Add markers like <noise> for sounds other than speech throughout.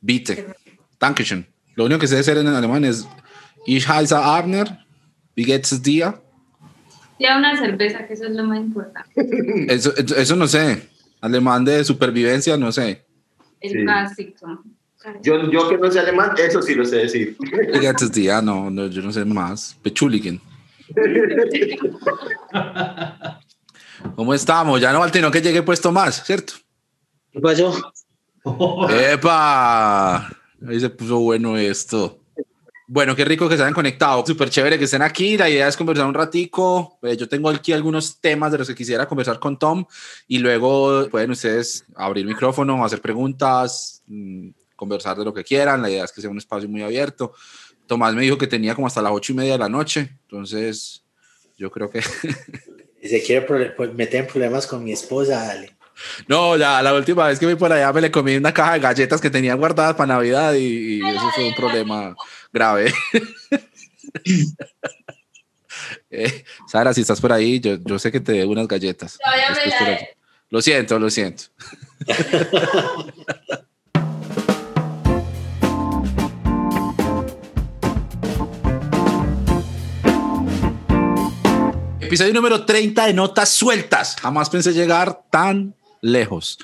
Bitte. Dankeschön. Lo único que sé hacer en alemán es Ich heiße Abner. Wie geht's dir? Ya una cerveza, que eso es lo más importante. <laughs> Eso, eso, no sé. Alemán de supervivencia, no sé. El Sí. básico. Yo, yo que no sé alemán, eso sí lo sé decir. Wie geht's dir? No, no, yo no sé más. Bechuligen. <laughs> ¿Cómo estamos? Ya no, Valtino, que llegue puesto más, ¿cierto? ¿Qué pasó? <laughs> ¡Epa! Ahí se puso bueno esto. Bueno, qué rico que se hayan conectado. Súper chévere que estén aquí. La idea es conversar un ratico. Eh, yo tengo aquí algunos temas de los que quisiera conversar con Tom y luego pueden ustedes abrir micrófono, hacer preguntas, mm, conversar de lo que quieran. La idea es que sea un espacio muy abierto. Tomás me dijo que tenía como hasta las ocho y media de la noche. Entonces, yo creo que... <laughs> Si se quiere pues, meter en problemas con mi esposa, dale. No, ya la última vez que fui por allá me le comí una caja de galletas que tenía guardadas para Navidad y, y eso fue un problema grave. <laughs> Eh, Sara, si estás por ahí, yo, yo sé que te debo unas galletas. Te Lo siento, lo siento. <laughs> Episodio número 30 de Notas Sueltas. Jamás pensé llegar tan lejos.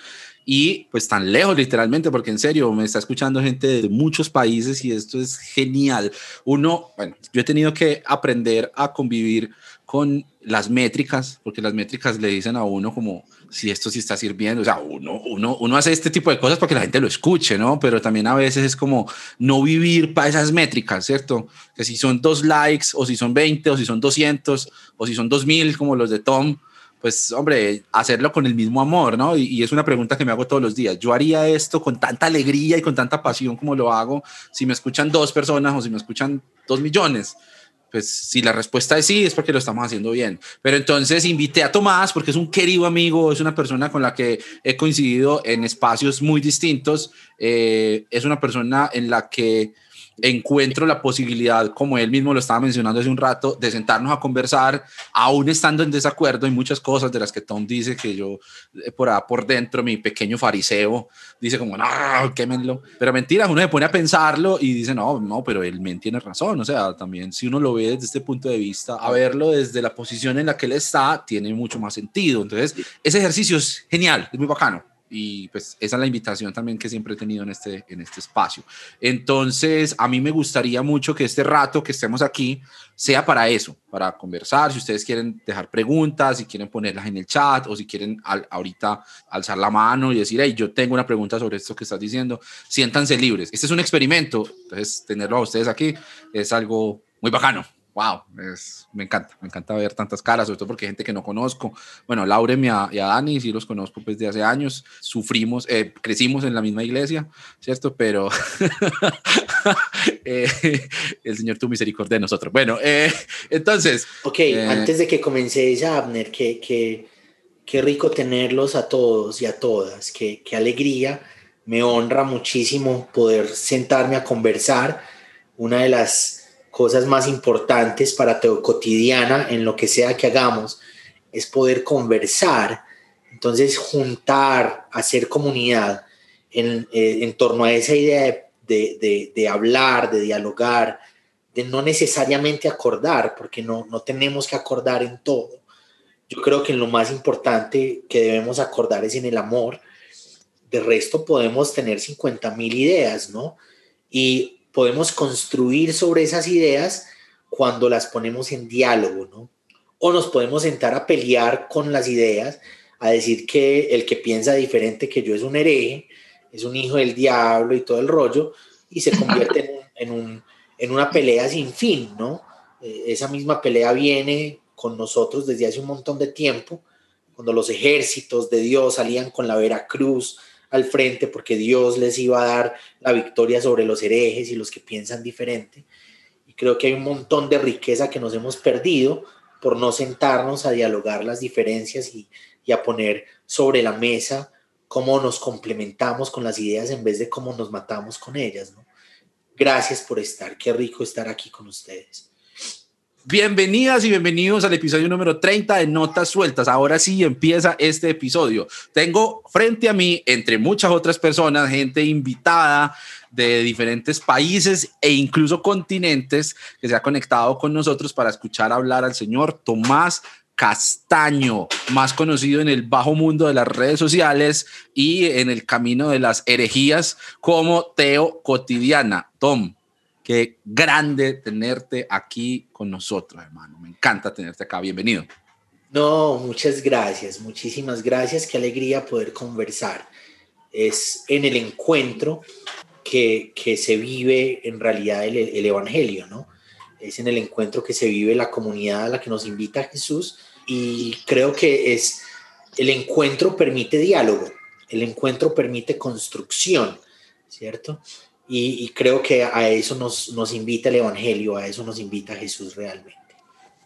Y pues tan lejos literalmente, porque en serio me está escuchando gente de muchos países y esto es genial. Uno, bueno, yo he tenido que aprender a convivir con las métricas, porque las métricas le dicen a uno como si esto sí está sirviendo. O sea, uno, uno, uno hace este tipo de cosas para que la gente lo escuche, ¿no? Pero también a veces es como no vivir para esas métricas, ¿cierto? Que si son dos likes, o si son 20, o si son 200, o si son 2000, como los de Tom, pues hombre, hacerlo con el mismo amor, ¿no? Y, es una pregunta que me hago todos los días. Yo haría esto con tanta alegría y con tanta pasión como lo hago si me escuchan dos personas o si me escuchan dos millones. Pues si la respuesta es sí, es porque lo estamos haciendo bien. Pero entonces invité a Tomás porque es un querido amigo, es una persona con la que he coincidido en espacios muy distintos, eh, es una persona en la que encuentro la posibilidad, como él mismo lo estaba mencionando hace un rato, de sentarnos a conversar, aún estando en desacuerdo en muchas cosas de las que Tom dice que yo, eh, por, por dentro, mi pequeño fariseo, dice como, no, quémenlo. Pero mentira, uno se pone a pensarlo y dice, no, no, pero él men tiene razón. O sea, también si uno lo ve desde este punto de vista, a verlo desde la posición en la que él está, tiene mucho más sentido. Entonces, ese ejercicio es genial, es muy bacano y pues esa es la invitación también que siempre he tenido en este, en este espacio. Entonces, a mí me gustaría mucho que este rato que estemos aquí sea para eso, para conversar, si ustedes quieren dejar preguntas, si quieren ponerlas en el chat o si quieren al, ahorita alzar la mano y decir, hey, yo tengo una pregunta sobre esto que estás diciendo, siéntanse libres. Este es un experimento, entonces tenerlo a ustedes aquí es algo muy bacano wow, es, me encanta, me encanta ver tantas caras, sobre todo porque hay gente que no conozco. Bueno, Laurem y a, y a Dani sí los conozco pues de hace años, sufrimos, eh, crecimos en la misma iglesia, ¿cierto? Pero <laughs> eh, el Señor tu misericordia de nosotros. Bueno, eh, entonces... Ok, antes de que comencéis, Abner, que, que, qué rico tenerlos a todos y a todas, qué, qué alegría, me honra muchísimo poder sentarme a conversar. Una de las cosas más importantes para tu cotidiana en lo que sea que hagamos es poder conversar. Entonces, juntar, hacer comunidad en, eh, en torno a esa idea de, de, de, de, hablar, de dialogar, de no necesariamente acordar, porque no, no tenemos que acordar en todo. Yo creo que lo más importante que debemos acordar es en el amor. De resto, podemos tener 50 mil ideas, ¿no? Y podemos construir sobre esas ideas cuando las ponemos en diálogo, ¿no? O nos podemos sentar a pelear con las ideas, a decir que el que piensa diferente que yo es un hereje, es un hijo del diablo y todo el rollo, y se convierte en, en, un, en una pelea sin fin, ¿no? Eh, esa misma pelea viene con nosotros desde hace un montón de tiempo, cuando los ejércitos de Dios salían con la Veracruz, al frente porque Dios les iba a dar la victoria sobre los herejes y los que piensan diferente. Y creo que hay un montón de riqueza que nos hemos perdido por no sentarnos a dialogar las diferencias y, a poner sobre la mesa cómo nos complementamos con las ideas en vez de cómo nos matamos con ellas. ¿no? Gracias por estar, qué rico estar aquí con ustedes. Bienvenidas y bienvenidos al episodio número 30 de Notas Sueltas. Ahora sí empieza este episodio. Tengo frente a mí, entre muchas otras personas, gente invitada de diferentes países e incluso continentes que se ha conectado con nosotros para escuchar hablar al señor Tomás Castaño, más conocido en el bajo mundo de las redes sociales y en el camino de las herejías como Teo Cotidiana. Tom, qué grande tenerte aquí con nosotros, hermano. Me encanta tenerte acá. Bienvenido. No, muchas gracias, muchísimas gracias. Qué alegría poder conversar. Es en el encuentro que, que se vive en realidad el, el Evangelio, ¿no? es en el encuentro que se vive la comunidad a la que nos invita Jesús y creo que es el encuentro permite diálogo, el encuentro permite construcción, ¿cierto? Y, creo que a eso nos, nos invita el Evangelio, a eso nos invita Jesús realmente.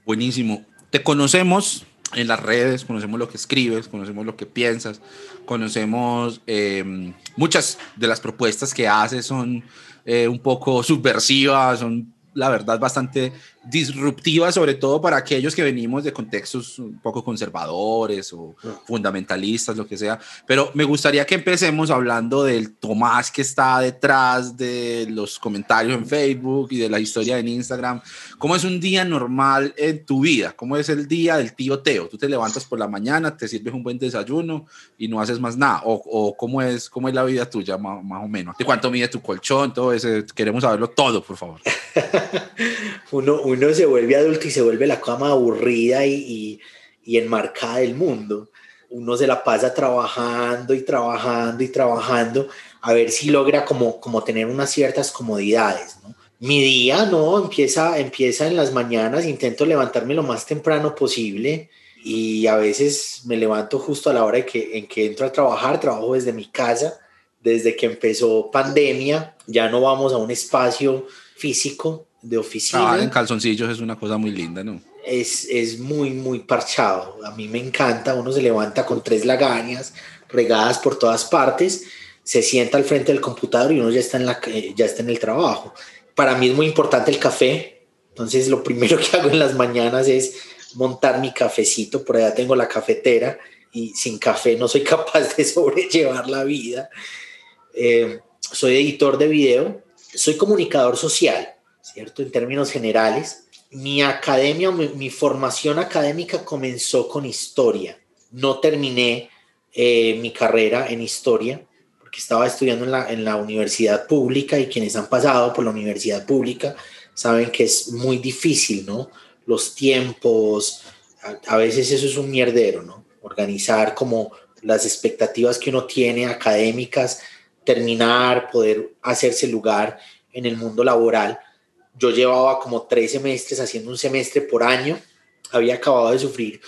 Buenísimo. Te conocemos en las redes, conocemos lo que escribes, conocemos lo que piensas, conocemos eh, muchas de las propuestas que haces son eh, un poco subversivas, son la verdad, bastante disruptiva, sobre todo para aquellos que venimos de contextos un poco conservadores o fundamentalistas, lo que sea. Pero me gustaría que empecemos hablando del Tomás que está detrás de los comentarios en Facebook y de la historia en Instagram. ¿Cómo es un día normal en tu vida? ¿Cómo es el día del tío Teo? Tú te levantas por la mañana, te sirves un buen desayuno y no haces más nada. ¿O, o cómo, es, cómo es la vida tuya, más, más o menos? ¿De cuánto mide tu colchón? Todo eso. Queremos saberlo todo, por favor. <laughs> uno, uno se vuelve adulto y se vuelve la cama aburrida y, y, enmarcada del mundo. Uno se la pasa trabajando y trabajando y trabajando a ver si logra como, como tener unas ciertas comodidades, Mi día, no, empieza, empieza en las mañanas, intento levantarme lo más temprano posible y a veces me levanto justo a la hora que, en que entro a trabajar, trabajo desde mi casa, desde que empezó pandemia, ya no vamos a un espacio físico de oficina. Ah, en calzoncillos es una cosa muy linda, ¿no? Es, es muy, muy parchado. A mí me encanta. Uno se levanta con tres lagañas regadas por todas partes, se sienta al frente del computador y uno ya está en, la, eh, ya está en el trabajo. Para mí es muy importante el café. Entonces, lo primero <laughs> que hago en las mañanas es montar mi cafecito. Por allá tengo la cafetera y sin café no soy <laughs> capaz de sobrellevar la vida. Eh, soy editor de video, soy comunicador social ¿cierto? En términos generales, mi academia, mi, formación académica comenzó con historia. No terminé eh, mi carrera en historia porque estaba estudiando en la, en la universidad pública y quienes han pasado por la universidad pública saben que es muy difícil, ¿no? Los tiempos, a, a veces eso es un mierdero, ¿no? Organizar como las expectativas que uno tiene académicas, terminar, poder hacerse lugar en el mundo laboral yo llevaba como tres semestres haciendo un semestre por año, había acabado de sufrir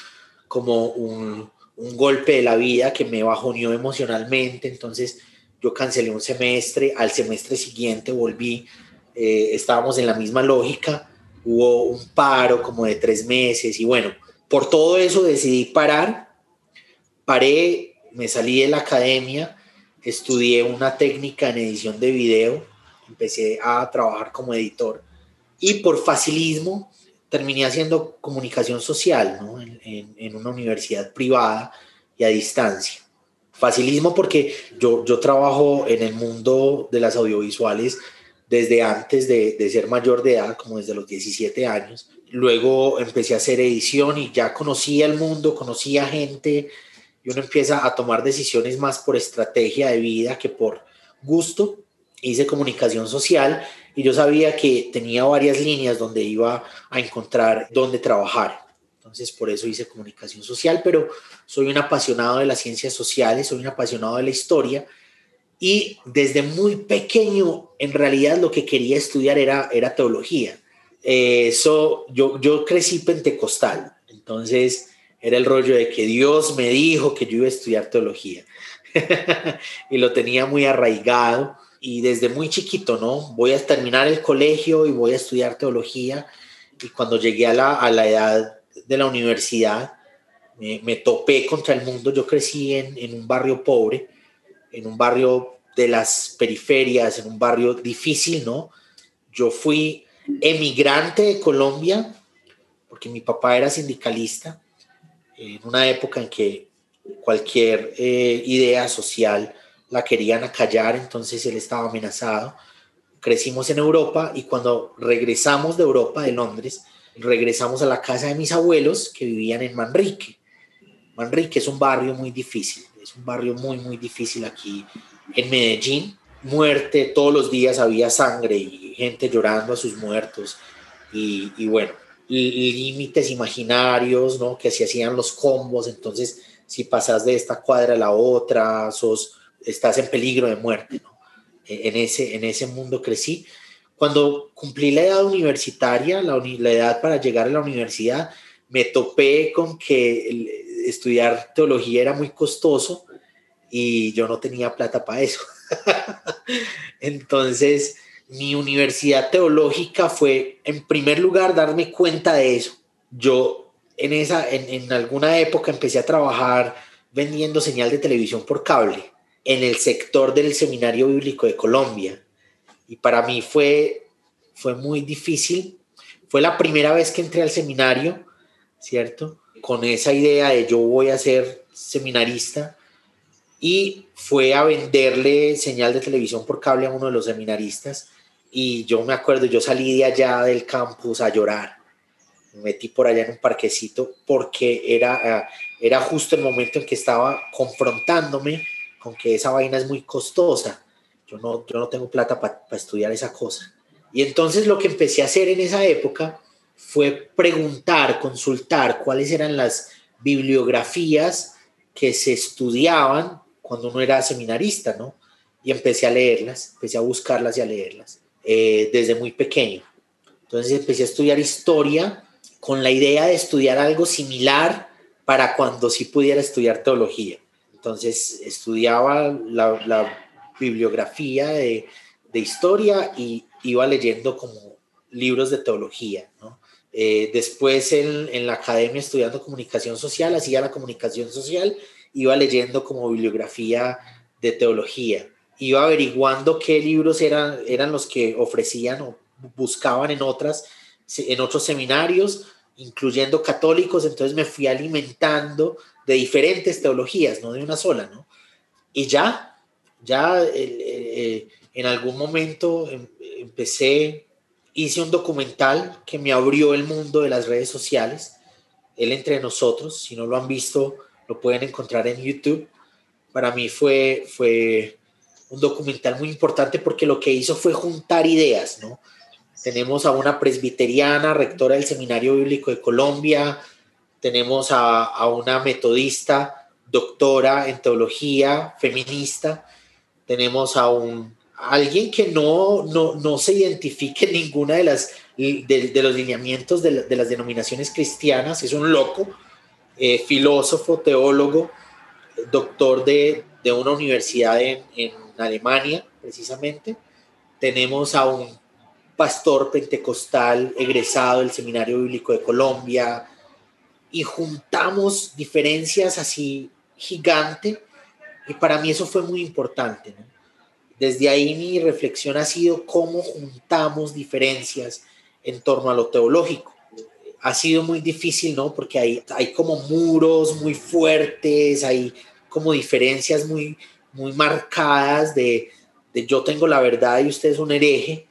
como un, un golpe de la vida que me bajoneó emocionalmente, entonces yo cancelé un semestre, al semestre siguiente volví, eh, estábamos en la misma lógica, hubo un paro como de tres meses y bueno, por todo eso decidí parar, paré, me salí de la academia, estudié una técnica en edición de video, empecé a trabajar como editor y por facilismo terminé haciendo comunicación social ¿no? en, una universidad privada y a distancia. Facilismo porque yo, yo trabajo en el mundo de las audiovisuales desde antes de, de, ser mayor de edad, como desde los 17 años. Luego empecé a hacer edición y ya conocía el mundo, conocía gente y uno empieza a tomar decisiones más por estrategia de vida que por gusto. Hice comunicación social y yo sabía que tenía varias líneas donde iba a encontrar dónde trabajar. Entonces, por eso hice comunicación social, pero soy un apasionado de las ciencias sociales, soy un apasionado de la historia y desde muy pequeño, en realidad lo que quería estudiar era, era teología. Eso, yo, yo crecí pentecostal, entonces era el rollo de que Dios me dijo que yo iba a estudiar teología <laughs> y lo tenía muy arraigado y desde muy chiquito, ¿no? Voy a terminar el colegio y voy a estudiar teología. Y cuando llegué a la, a la edad de la universidad, me, me, topé contra el mundo. Yo crecí en, en, un barrio pobre, en un barrio de las periferias, en un barrio difícil, ¿no? Yo fui emigrante de Colombia porque mi papá era sindicalista en una época en que cualquier eh, idea social la querían acallar, entonces él estaba amenazado. Crecimos en Europa y cuando regresamos de Europa, de Londres, regresamos a la casa de mis abuelos que vivían en Manrique. Manrique es un barrio muy difícil, es un barrio muy, muy difícil aquí en Medellín. Muerte, todos los días había sangre y gente llorando a sus muertos. Y, bueno, límites imaginarios, ¿no? Que se hacían los combos, entonces si pasas de esta cuadra a la otra, sos, estás en peligro de muerte, ¿no? E, en ese, en ese mundo crecí. Cuando cumplí la edad universitaria, la, la edad para llegar a la universidad, me topé con que estudiar teología era muy costoso y yo no tenía plata para eso. <laughs> Entonces, mi universidad teológica fue, en primer lugar, darme cuenta de eso. Yo en, esa, en, alguna época empecé a trabajar vendiendo señal de televisión por cable en el sector del Seminario Bíblico de Colombia. Y para mí fue, fue muy difícil. Fue la primera vez que entré al seminario, ¿cierto? Con esa idea de yo voy a ser seminarista. Y fue a venderle señal de televisión por cable a uno de los seminaristas y yo me acuerdo, yo salí de allá del campus a llorar. Me metí por allá en un parquecito porque era, era justo el momento en que estaba confrontándome con que esa vaina es muy costosa. Yo no, yo no tengo plata para estudiar esa cosa. Y entonces lo que empecé a hacer en esa época fue preguntar, consultar cuáles eran las bibliografías que se estudiaban cuando uno era seminarista, ¿no? Y empecé a leerlas, empecé a buscarlas y a leerlas. Eh, desde muy pequeño. Entonces empecé a estudiar historia con la idea de estudiar algo similar para cuando sí pudiera estudiar teología. Entonces estudiaba la, bibliografía de, historia y iba leyendo como libros de teología. Eh, después en, en, la academia estudiando comunicación social, hacía la comunicación social, iba leyendo como bibliografía de teología iba averiguando qué libros eran, eran los que ofrecían o buscaban en, otras, en otros seminarios, incluyendo católicos, entonces me fui alimentando de diferentes teologías, no de una sola, ¿no? Y ya, ya eh, en algún momento em, empecé, hice un documental que me abrió el mundo de las redes sociales, él entre nosotros, si no lo han visto, lo pueden encontrar en YouTube. Para mí fue, fue un documental muy importante porque lo que hizo fue juntar ideas, ¿no? Tenemos a una presbiteriana, rectora del Seminario Bíblico de Colombia, tenemos a, una metodista, doctora en teología, feminista, tenemos a un alguien que no, no, se identifique en ninguna de las de, los lineamientos de, las denominaciones cristianas, es un loco, eh, filósofo, teólogo, doctor de, una universidad en Alemania, precisamente. Tenemos a un pastor pentecostal egresado del Seminario Bíblico de Colombia y juntamos diferencias así gigante y para mí eso fue muy importante. Desde ahí mi reflexión ha sido cómo juntamos diferencias en torno a lo teológico. Ha sido muy difícil, ¿no? Porque hay, hay como muros muy fuertes, hay como diferencias muy, muy marcadas de, yo tengo la verdad y usted es un hereje,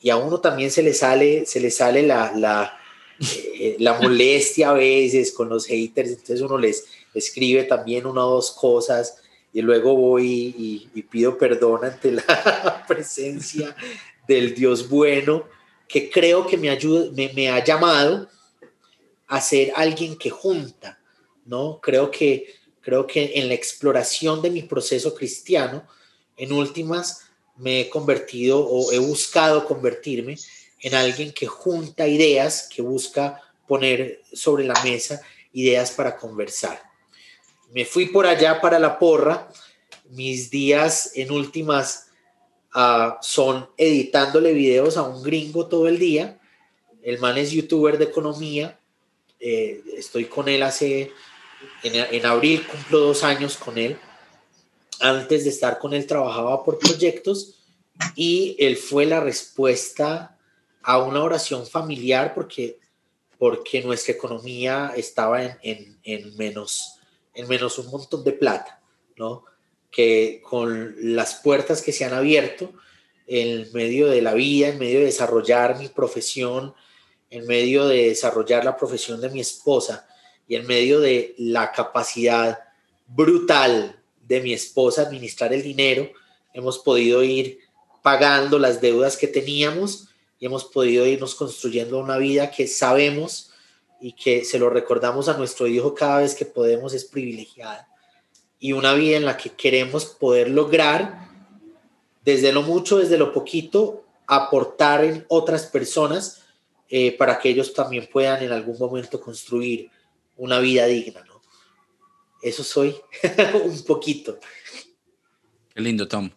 y a uno también se le sale, se le sale la, eh, la molestia a veces con los haters, entonces uno les escribe también una o dos cosas y luego voy y, pido perdón ante la <laughs> presencia del Dios bueno, que creo que me, ayuda, me, me ha llamado a ser alguien que junta, ¿no? Creo que Creo que en la exploración de mi proceso cristiano, en últimas, me he convertido o he buscado convertirme en alguien que junta ideas, que busca poner sobre la mesa ideas para conversar. Me fui por allá para la porra. Mis días en últimas uh, son editándole videos a un gringo todo el día. El man es youtuber de economía. Eh, estoy con él hace en, abril cumplo dos años con él. Antes de estar con él trabajaba por proyectos y él fue la respuesta a una oración familiar porque porque nuestra economía estaba en, en, en menos, en menos un montón de plata, ¿no? Que con las puertas que se han abierto en medio de la vida, en medio de desarrollar mi profesión, en medio de desarrollar la profesión de mi esposa y en medio de la capacidad brutal de mi esposa administrar el dinero, hemos podido ir pagando las deudas que teníamos y hemos podido irnos construyendo una vida que sabemos y que se lo recordamos a nuestro hijo cada vez que podemos es privilegiada y una vida en la que queremos poder lograr desde lo mucho, desde lo poquito, aportar en otras personas eh, para que ellos también puedan en algún momento construir una vida digna, ¿no? Eso soy <laughs> un poquito. Qué lindo, Tom.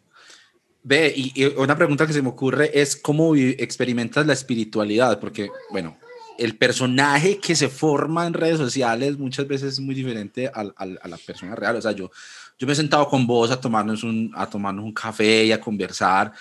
Ve, y, una pregunta que se me ocurre es cómo experimentas la espiritualidad, porque, bueno, el personaje que se forma en redes sociales muchas veces es muy diferente a, a la persona real. O sea, yo, yo me he sentado con vos a tomarnos un, a tomarnos un café y a conversar,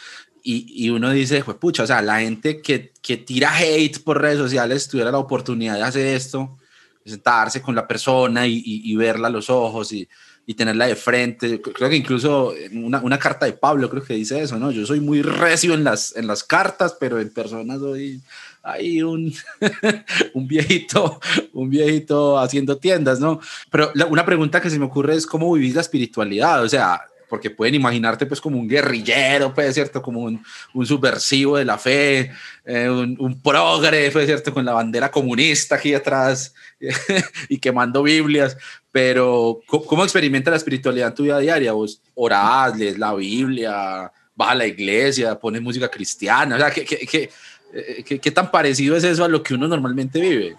y, y uno dice, pues pucha, o sea, la gente que, que tira hate por redes sociales tuviera la oportunidad de hacer esto, sentarse con la persona y, y, y verla a los ojos y, y tenerla de frente. Creo que incluso una, una, carta de Pablo creo que dice eso, ¿no? Yo soy muy recio en las, en las cartas, pero en persona soy ahí un, <laughs> un viejito, un viejito haciendo tiendas, ¿no? Pero la, una pregunta que se me ocurre es cómo vivís la espiritualidad, o sea, porque pueden imaginarte pues como un guerrillero, pues, ¿cierto? Como un, un subversivo de la fe, eh, un, un, progre, pues, ¿cierto? Con la bandera comunista aquí atrás <laughs> y quemando Biblias, pero ¿cómo, experimenta la espiritualidad en tu vida diaria? ¿Vos orás, lees la Biblia, vas a la iglesia, pones música cristiana? O sea, ¿qué, qué, qué, eh, qué tan parecido es eso a lo que uno normalmente vive?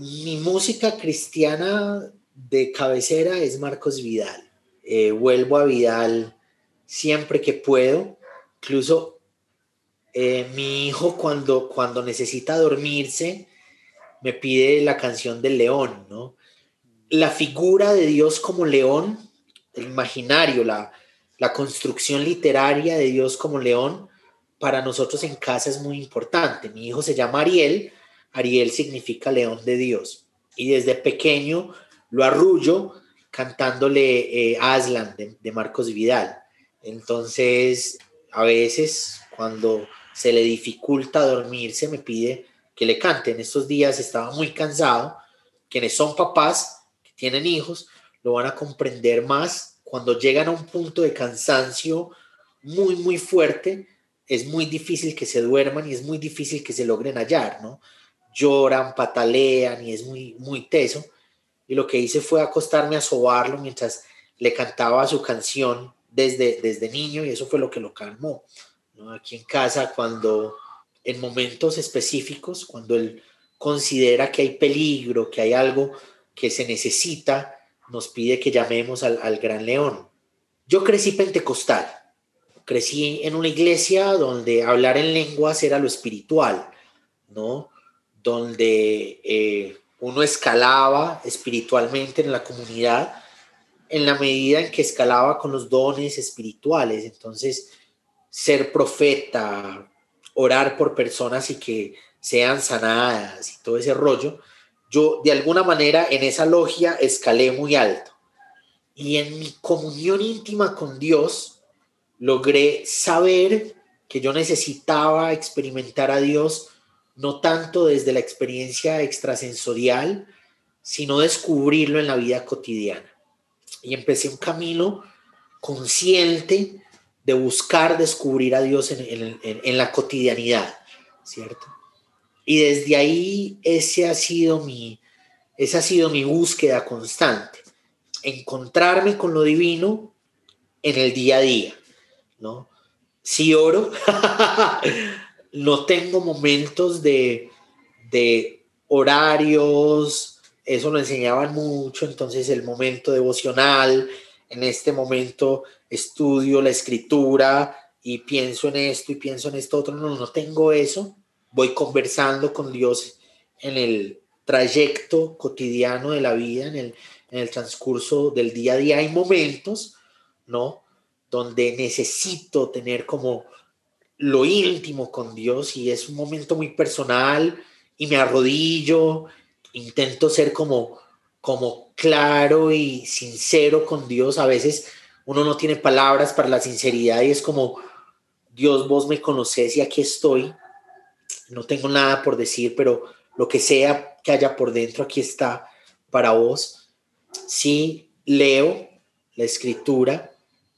Mi música cristiana de cabecera es Marcos Vidal eh, vuelvo a Vidal siempre que puedo. Incluso eh, mi hijo cuando, cuando necesita dormirse me pide la canción del león, ¿no? La figura de Dios como león, el imaginario, la, la construcción literaria de Dios como león, para nosotros en casa es muy importante. Mi hijo se llama Ariel, Ariel significa león de Dios. Y desde pequeño lo arrullo cantándole eh, Aslan de, Marcos Vidal. Entonces, a veces cuando se le dificulta dormirse, me pide que le cante. En estos días estaba muy cansado. Quienes son papás, tienen hijos, lo van a comprender más. Cuando llegan a un punto de cansancio muy, muy fuerte, es muy difícil que se duerman y es muy difícil que se logren hallar, ¿no? Lloran, patalean y es muy, muy teso y lo que hice fue acostarme a sobarlo mientras le cantaba su canción desde, desde niño y eso fue lo que lo calmó. Aquí en casa, cuando en momentos específicos, cuando él considera que hay peligro, que hay algo que se necesita, nos pide que llamemos al, al gran león. Yo crecí pentecostal, crecí en una iglesia donde hablar en lenguas era lo espiritual, ¿no? Donde eh, uno escalaba espiritualmente en la comunidad en la medida en que escalaba con los dones espirituales. Entonces, ser profeta, orar por personas y que sean sanadas y todo ese rollo, yo de alguna manera en esa logia escalé muy alto. Y en mi comunión íntima con Dios, logré saber que yo necesitaba experimentar a Dios no tanto desde la experiencia extrasensorial, sino descubrirlo en la vida cotidiana. Y empecé un camino consciente de buscar descubrir a Dios en, en, la cotidianidad, ¿cierto? Y desde ahí ese ha sido mi, ha sido mi búsqueda constante, encontrarme con lo divino en el día a día, ¿no? Si oro, <laughs> no tengo momentos de, de horarios, eso lo enseñaban mucho, entonces el momento devocional, en este momento estudio la escritura y pienso en esto y pienso en esto otro, no, no tengo eso, voy conversando con Dios en el trayecto cotidiano de la vida, en el, en el transcurso del día a día, hay momentos, ¿no? Donde necesito tener como lo íntimo con Dios y es un momento muy personal y me arrodillo, intento ser como, como claro y sincero con Dios. A veces uno no tiene palabras para la sinceridad y es como, Dios, vos me conoces y aquí estoy. No tengo nada por decir, pero lo que sea que haya por dentro, aquí está para vos. Sí, leo la escritura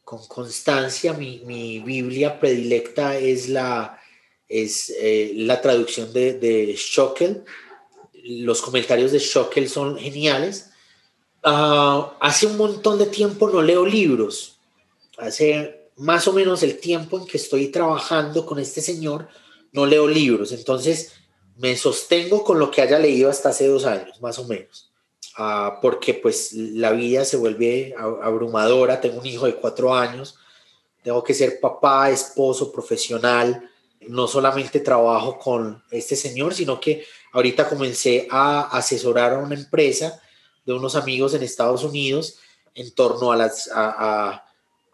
con constancia. Mi, mi Biblia predilecta es la, es eh, la traducción de, de Schockel. Los comentarios de Schockel son geniales. Ah, hace un montón de tiempo no leo libros. Hace más o menos el tiempo en que estoy trabajando con este señor, no leo libros. Entonces, me sostengo con lo que haya leído hasta hace dos años, más o menos. Ah, porque pues la vida se vuelve abrumadora. Tengo un hijo de cuatro años. Tengo que ser papá, esposo, profesional no solamente trabajo con este señor, sino que ahorita comencé a asesorar a una empresa de unos amigos en Estados Unidos en torno a las, a,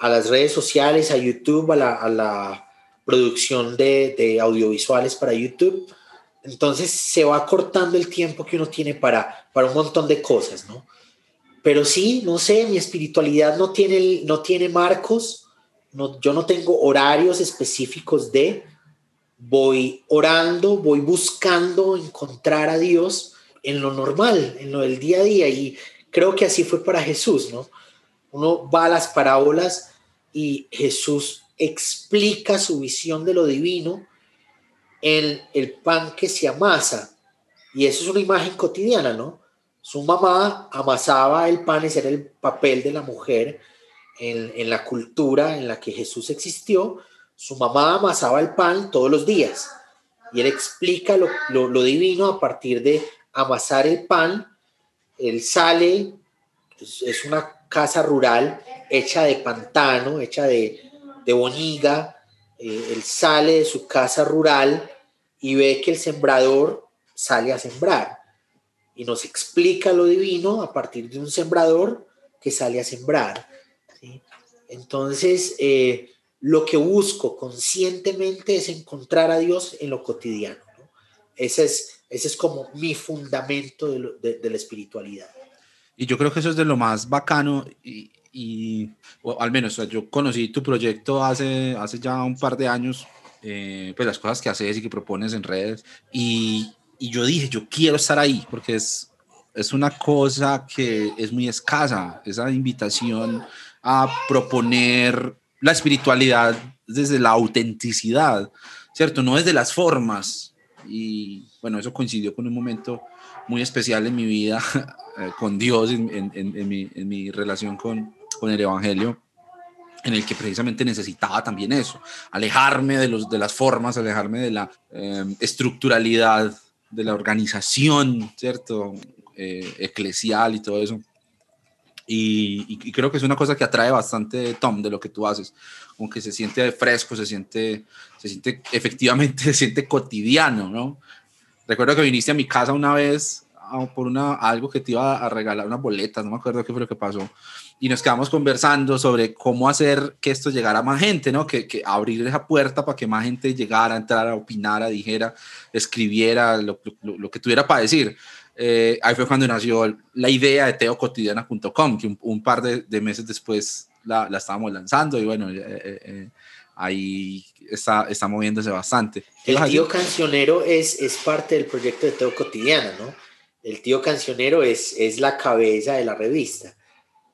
las redes sociales, a YouTube, a la, producción de, audiovisuales para YouTube. Entonces se va cortando el tiempo que uno tiene para, para un montón de cosas, ¿no? Pero sí, no sé, mi espiritualidad no tiene, no tiene marcos, no, yo no tengo horarios específicos de, voy orando, voy buscando encontrar a Dios en lo normal, en lo del día a día. Y creo que así fue para Jesús, ¿no? Uno va a las parábolas y Jesús explica su visión de lo divino en el pan que se amasa. Y eso es una imagen cotidiana, ¿no? Su mamá amasaba el pan, ese era el papel de la mujer en, en la cultura en la que Jesús existió su mamá amasaba el pan todos los días y él explica lo, divino a partir de amasar el pan. Él sale, es, una casa rural hecha de pantano, hecha de, de boniga. Eh, él sale de su casa rural y ve que el sembrador sale a sembrar y nos explica lo divino a partir de un sembrador que sale a sembrar. Entonces, eh, lo que busco conscientemente es encontrar a Dios en lo cotidiano. Ese, es, ese es como mi fundamento de, la espiritualidad. Y yo creo que eso es de lo más bacano al menos yo conocí tu proyecto hace, hace ya un par de años, eh, pues las cosas que haces y que propones en redes y, y yo dije, yo quiero estar ahí porque es, es una cosa que es muy escasa, esa invitación a proponer la espiritualidad desde la autenticidad, ¿cierto? No desde las formas. Y bueno, eso coincidió con un momento muy especial en mi vida <laughs> eh, con Dios, en, mi, relación con, el Evangelio, en el que precisamente necesitaba también eso, alejarme de, los, de las formas, alejarme de la em, estructuralidad, de la organización, ¿cierto? Eh, eclesial y todo eso. Y, creo que es una cosa que atrae bastante, Tom, de lo que tú haces. Como que se siente fresco, se siente, se siente efectivamente, <laughs> se siente cotidiano, ¿no? Recuerdo que viniste a mi casa una vez por una, algo que te iba a regalar unas boletas, no me acuerdo qué fue lo que pasó. Y nos quedamos conversando sobre cómo hacer que esto llegara a más gente, ¿no? Que, que abrir esa puerta para que más gente llegara, entrara, opinara, dijera, escribiera lo, lo, lo que tuviera para decir. Eh, ahí fue cuando nació la idea de teocotidiana.com, que un, par de, meses después la, la, estábamos lanzando y bueno, eh, eh, ahí está, está moviéndose bastante. El tío cancionero es, es parte del proyecto de Teo Cotidiana, ¿no? El tío cancionero es, es la cabeza de la revista.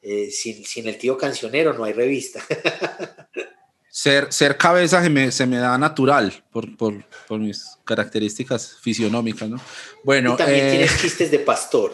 Sin, sin el tío cancionero no hay revista. <laughs> ser, ser cabeza se me, se me da natural por, por, por, mis características fisionómicas, ¿no? Bueno. Y también eh, tienes chistes de pastor.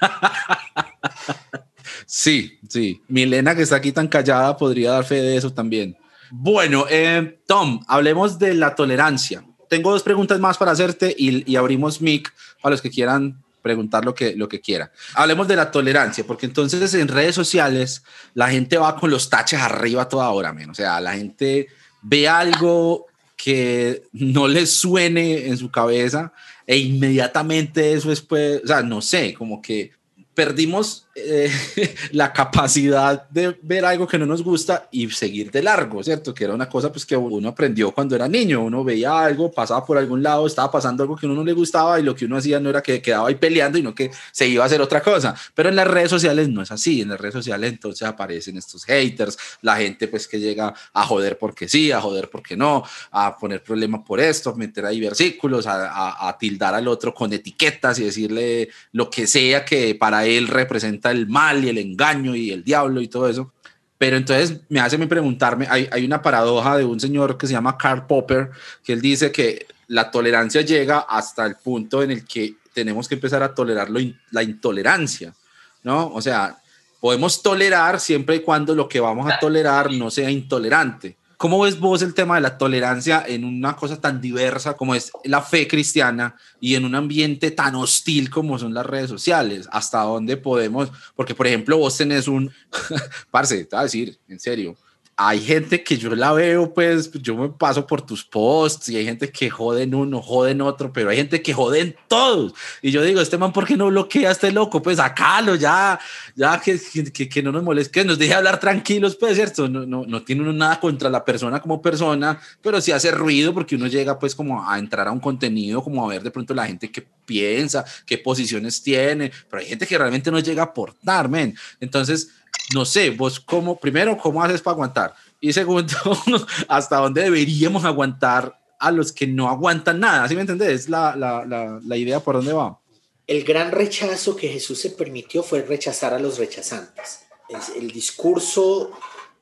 <laughs> sí, sí. Milena, que está aquí tan callada, podría dar fe de eso también. Bueno, eh, Tom, hablemos de la tolerancia. Tengo dos preguntas más para hacerte y, y abrimos mic para los que quieran preguntar lo que, lo que quiera. Hablemos de la tolerancia, porque entonces en redes sociales la gente va con los taches arriba toda hora, menos. O sea, la gente ve algo que no le suene en su cabeza e inmediatamente eso es, pues, o sea, no sé, como que perdimos eh, <laughs> la capacidad de ver algo que no nos gusta y seguir de largo, ¿cierto? Que era una cosa pues que uno aprendió cuando era niño, uno veía algo, pasaba por algún lado, estaba pasando algo que a uno no le gustaba y lo que uno hacía no era que quedaba ahí peleando, sino que se iba a hacer otra cosa. Pero en las redes sociales no es así, en las redes sociales entonces aparecen estos haters, la gente pues que llega a joder porque sí, a joder porque no, a poner problemas por esto, meter ahí versículos, a, a, a tildar al otro con etiquetas y decirle lo que sea que para él representa el mal y el engaño y el diablo y todo eso. Pero entonces me hace preguntarme, hay, hay una paradoja de un señor que se llama Karl Popper, que él dice que la tolerancia llega hasta el punto en el que tenemos que empezar a tolerar lo la intolerancia, ¿no? O sea, podemos tolerar siempre y cuando lo que vamos a tolerar no sea intolerante. ¿Cómo ves vos el tema de la tolerancia en una cosa tan diversa como es la fe cristiana y en un ambiente tan hostil como son las redes sociales? ¿Hasta dónde podemos? Porque, por ejemplo, vos tenés un... <laughs> Parce, te voy a decir, en serio, hay gente que yo la veo, pues yo me paso por tus posts y hay gente que joden uno, joden otro, pero hay gente que joden todos. Y yo digo, este man, ¿por qué no bloquea a este loco? Pues sacalo ya, ya que, que, que no nos moleste, que nos deje hablar tranquilos, pues, ¿cierto? No, no, no tiene uno nada contra la persona como persona, pero sí hace ruido porque uno llega pues como a entrar a un contenido, como a ver de pronto la gente que piensa, qué posiciones tiene, pero hay gente que realmente no llega a aportar, men. Entonces, no sé, vos cómo, primero, ¿cómo haces para aguantar? Y segundo, <laughs> ¿hasta dónde deberíamos aguantar a los que no aguantan nada? ¿Sí me entendés? La, la, la, la idea por dónde va. El gran rechazo que Jesús se permitió fue rechazar a los rechazantes. Es el discurso,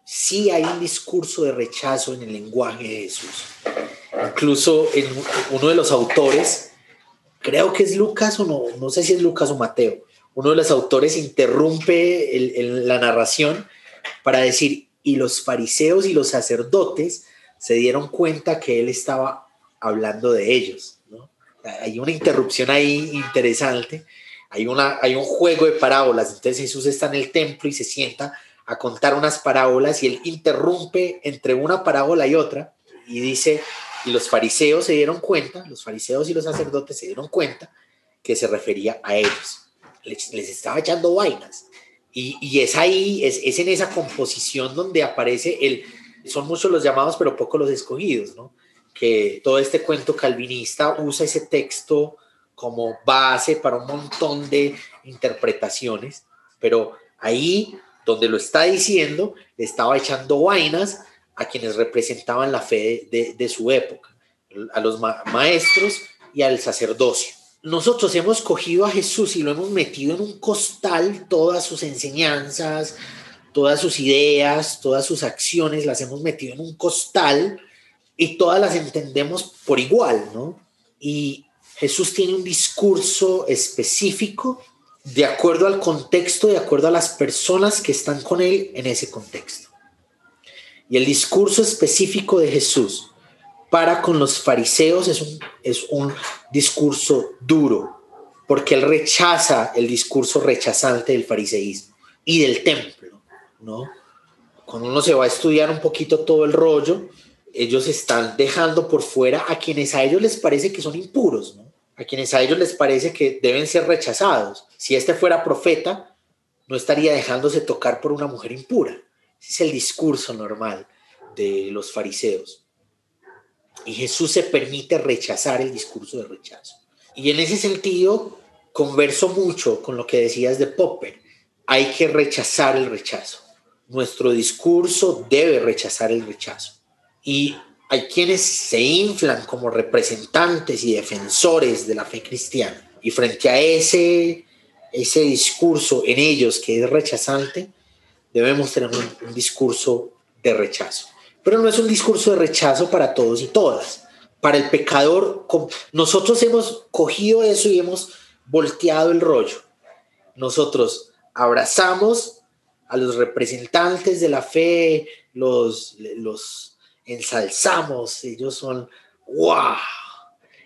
sí hay un discurso de rechazo en el lenguaje de Jesús. Incluso en uno de los autores, creo que es Lucas o no, no sé si es Lucas o Mateo, uno de los autores interrumpe la narración para decir, y los fariseos y los sacerdotes se dieron cuenta que él estaba hablando de ellos. ¿no? Hay una interrupción ahí interesante, hay, una, hay un juego de parábolas, entonces Jesús está en el templo y se sienta a contar unas parábolas y él interrumpe entre una parábola y otra y dice, y los fariseos se dieron cuenta, los fariseos y los sacerdotes se dieron cuenta que se refería a ellos les, estaba echando vainas. Y, es ahí, es, es, en esa composición donde aparece el, son muchos los llamados, pero pocos los escogidos, ¿no? Que todo este cuento calvinista usa ese texto como base para un montón de interpretaciones, pero ahí donde lo está diciendo, le estaba echando vainas a quienes representaban la fe de, de, su época, a los ma maestros y al sacerdocio nosotros hemos cogido a Jesús y lo hemos metido en un costal, todas sus enseñanzas, todas sus ideas, todas sus acciones, las hemos metido en un costal y todas las entendemos por igual, ¿no? Y Jesús tiene un discurso específico de acuerdo al contexto, de acuerdo a las personas que están con él en ese contexto. Y el discurso específico de Jesús para con los fariseos es un, es un discurso duro, porque él rechaza el discurso rechazante del fariseísmo y del templo, ¿no? Cuando uno se va a estudiar un poquito todo el rollo, ellos están dejando por fuera a quienes a ellos les parece que son impuros, ¿no? A quienes a ellos les parece que deben ser rechazados. Si este fuera profeta, no estaría dejándose tocar por una mujer impura. Ese es el discurso normal de los fariseos. Y Jesús se permite rechazar el discurso de rechazo. Y en ese sentido, converso mucho con lo que decías de Popper. Hay que rechazar el rechazo. Nuestro discurso debe rechazar el rechazo. Y hay quienes se inflan como representantes y defensores de la fe cristiana. Y frente a ese, ese discurso en ellos que es rechazante, debemos tener un, un discurso de rechazo. Pero no es un discurso de rechazo para todos y todas. Para el pecador, nosotros hemos cogido eso y hemos volteado el rollo. Nosotros abrazamos a los representantes de la fe, los, ensalzamos, ellos son, wow,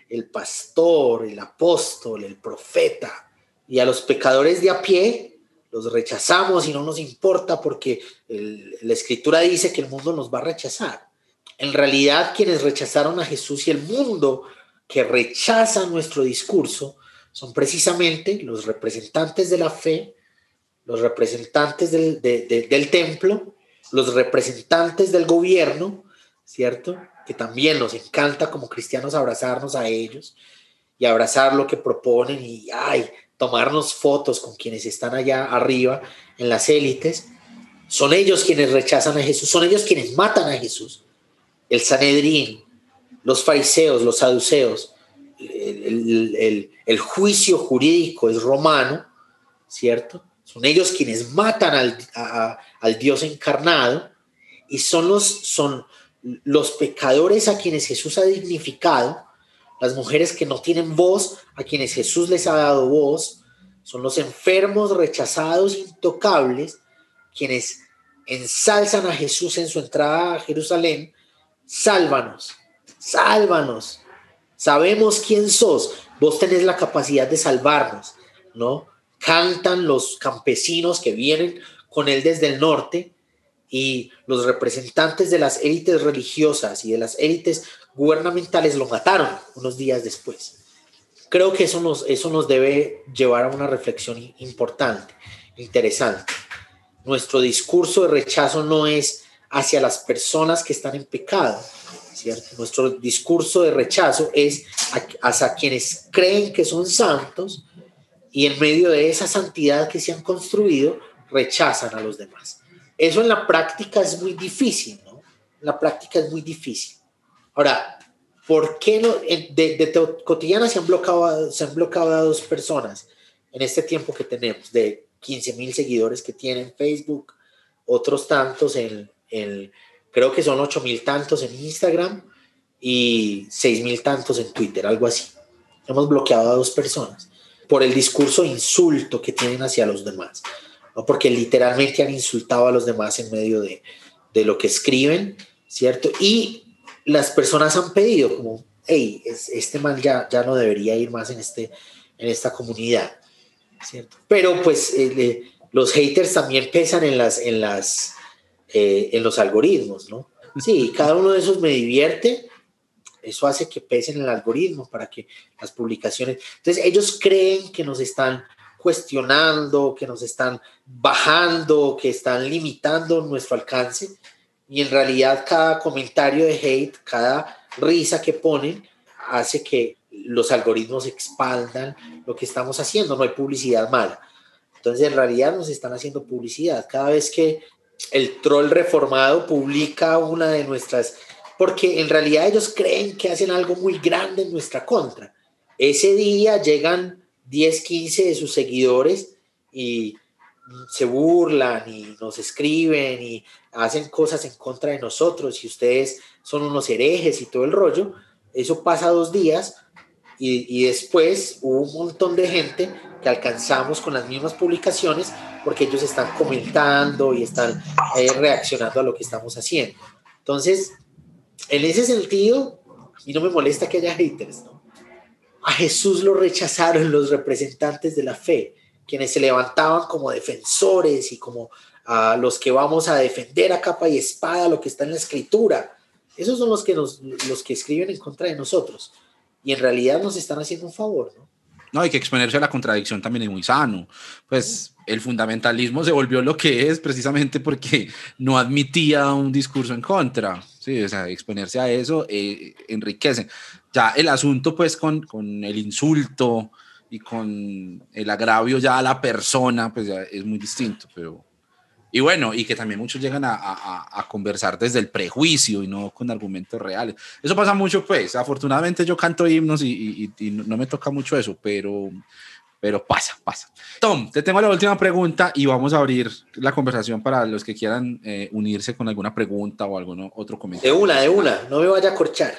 el pastor, el apóstol, el profeta. Y a los pecadores de a pie los rechazamos y no nos importa porque la escritura dice que el mundo nos va a rechazar. En realidad, quienes rechazaron a Jesús y el mundo que rechaza nuestro discurso son precisamente los representantes de la fe los representantes del, de- de- del templo, los representantes del gobierno, ¿cierto? Que también nos encanta como cristianos abrazarnos a ellos y abrazar lo que proponen y, ay, tomarnos fotos con quienes están allá arriba en las élites. Son ellos quienes rechazan a Jesús, son ellos quienes matan a Jesús. El Sanedrín, los fariseos, los saduceos, el, juicio jurídico es romano, ¿cierto? Son ellos quienes matan al, al Dios encarnado y son los, son los pecadores a quienes Jesús ha dignificado, las mujeres que no tienen voz, a quienes Jesús les ha dado voz, son los enfermos, rechazados, intocables, quienes ensalzan a Jesús en su entrada a Jerusalén, sálvanos, sálvanos, sabemos quién sos, vos tenés la capacidad de salvarnos, ¿no? Cantan los campesinos que vienen con él desde el norte y los representantes de las élites religiosas y de las élites gubernamentales lo mataron unos días después. Creo que eso nos, eso nos debe llevar a una reflexión importante, interesante. Nuestro discurso de rechazo no es hacia las personas que están en pecado, ¿cierto? Nuestro discurso de rechazo es hacia quienes creen que son santos y en medio de esa santidad que se han construido, rechazan a los demás. Eso en la práctica es muy difícil, ¿no? En la práctica es muy difícil. Ahora, ¿por qué no? De, de cotidiana se han, bloqueado, se han bloqueado a dos personas en este tiempo que tenemos, de 15 mil seguidores que tienen Facebook, otros tantos en, en- creo que son 8 mil tantos en Instagram y 6 mil tantos en Twitter, algo así. Hemos bloqueado a dos personas por el discurso insulto que tienen hacia los demás, ¿no? porque literalmente han insultado a los demás en medio de, de lo que escriben, ¿cierto? Y las personas han pedido como, hey, es- este man ya, ya no debería ir más en, este, en esta comunidad, ¿cierto? Pero pues eh, los haters también pesan en, las, en, las, eh, en los algoritmos, ¿no? Sí, cada uno de esos me divierte, eso hace que pesen en el algoritmo para que las publicaciones... Entonces ellos creen que nos están cuestionando, que nos están bajando, que están limitando nuestro alcance y en realidad cada comentario de hate, cada risa que ponen hace que los algoritmos expandan lo que estamos haciendo, no hay publicidad mala. Entonces en realidad nos están haciendo publicidad. Cada vez que el troll reformado publica una de nuestras, porque en realidad ellos creen que hacen algo muy grande en nuestra contra. Ese día llegan 10, 15 de sus seguidores y se burlan y nos escriben y hacen cosas en contra de nosotros y ustedes son unos herejes y todo el rollo. Eso pasa dos días y, y después hubo un montón de gente que alcanzamos con las mismas publicaciones porque ellos están comentando y están eh, reaccionando a lo que estamos haciendo. Entonces, en ese sentido, mí no me molesta que haya haters. A Jesús lo rechazaron los representantes de la fe, quienes se levantaban como defensores y como a los que vamos a defender a capa y espada lo que está en la escritura. Esos son los que, nos, los que escriben en contra de nosotros. Y en realidad nos están haciendo un favor, ¿no? No, hay que exponerse a la contradicción también es muy sano. Pues el fundamentalismo se volvió lo que es precisamente porque no admitía un discurso en contra. Sí, o sea, exponerse a eso eh, enriquece. Ya el asunto, pues, con, con el insulto y con el agravio ya a la persona, pues ya es muy distinto, pero... Y bueno, y que también muchos llegan a, a, a, conversar desde el prejuicio y no con argumentos reales. Eso pasa mucho, pues. Afortunadamente yo canto himnos y, y, y no me toca mucho eso, pero, pero pasa, pasa. Tom, te tengo la última pregunta y vamos a abrir la conversación para los que quieran eh, unirse con alguna pregunta o algún otro comentario. De una, de una, no me vaya a corchar.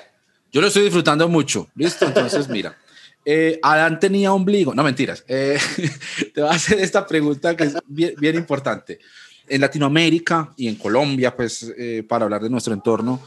Yo lo estoy disfrutando mucho, ¿listo? Entonces, mira. Eh, Adán tenía ombligo. No, mentiras. Eh, <laughs> te voy a hacer esta pregunta que es bien, importante en Latinoamérica y en Colombia, pues eh, para hablar de nuestro entorno,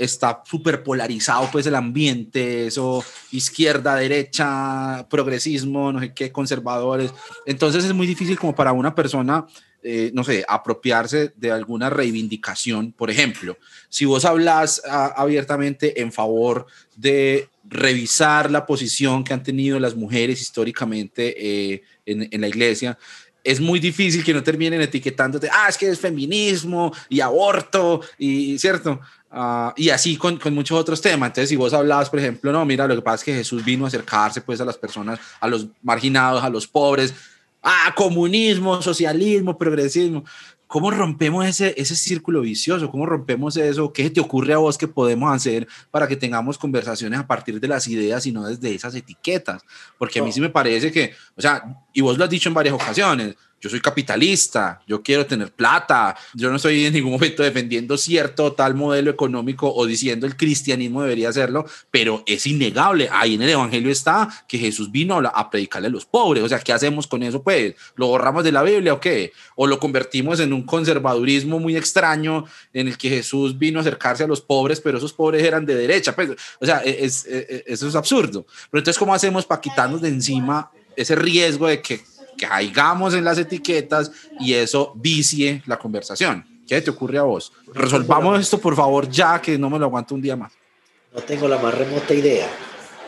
está súper polarizado pues el ambiente, eso, izquierda, derecha, progresismo, no sé qué, conservadores. Entonces es muy difícil como para una persona, eh, no sé, apropiarse de alguna reivindicación. Por ejemplo, si vos hablas a, abiertamente en favor de revisar la posición que han tenido las mujeres históricamente eh, en, en la iglesia, es muy difícil que no terminen etiquetándote, ah, es que es feminismo y aborto, y cierto, Ah, y así con, con, muchos otros temas. Entonces, si vos hablabas, por ejemplo, no, mira, lo que pasa es que Jesús vino a acercarse pues a las personas, a los marginados, a los pobres, ah, comunismo, socialismo, progresismo. ¿Cómo rompemos ese, ese círculo vicioso? ¿Cómo rompemos eso? ¿Qué te ocurre a vos que podemos hacer para que tengamos conversaciones a partir de las ideas y no desde esas etiquetas? Porque a mí sí me parece que, o sea, y vos lo has dicho en varias ocasiones, yo soy capitalista, yo quiero tener plata, yo no estoy en ningún momento defendiendo cierto tal modelo económico o diciendo el cristianismo debería hacerlo, pero es innegable, ahí en el Evangelio está que Jesús vino a predicarle a los pobres, o sea, ¿qué hacemos con eso? Pues, ¿lo borramos de la Biblia o qué? ¿O lo convertimos en un conservadurismo muy extraño en el que Jesús vino a acercarse a los pobres, pero esos pobres eran de derecha? Pues, o sea, e, es, es, e, eso es absurdo. Pero entonces, ¿cómo hacemos para quitarnos de encima ese riesgo de que que caigamos en las etiquetas y eso vicie la conversación. ¿Qué te ocurre a vos? Resolvamos esto, por favor, ya que no me lo aguanto un día más. No tengo la más remota idea.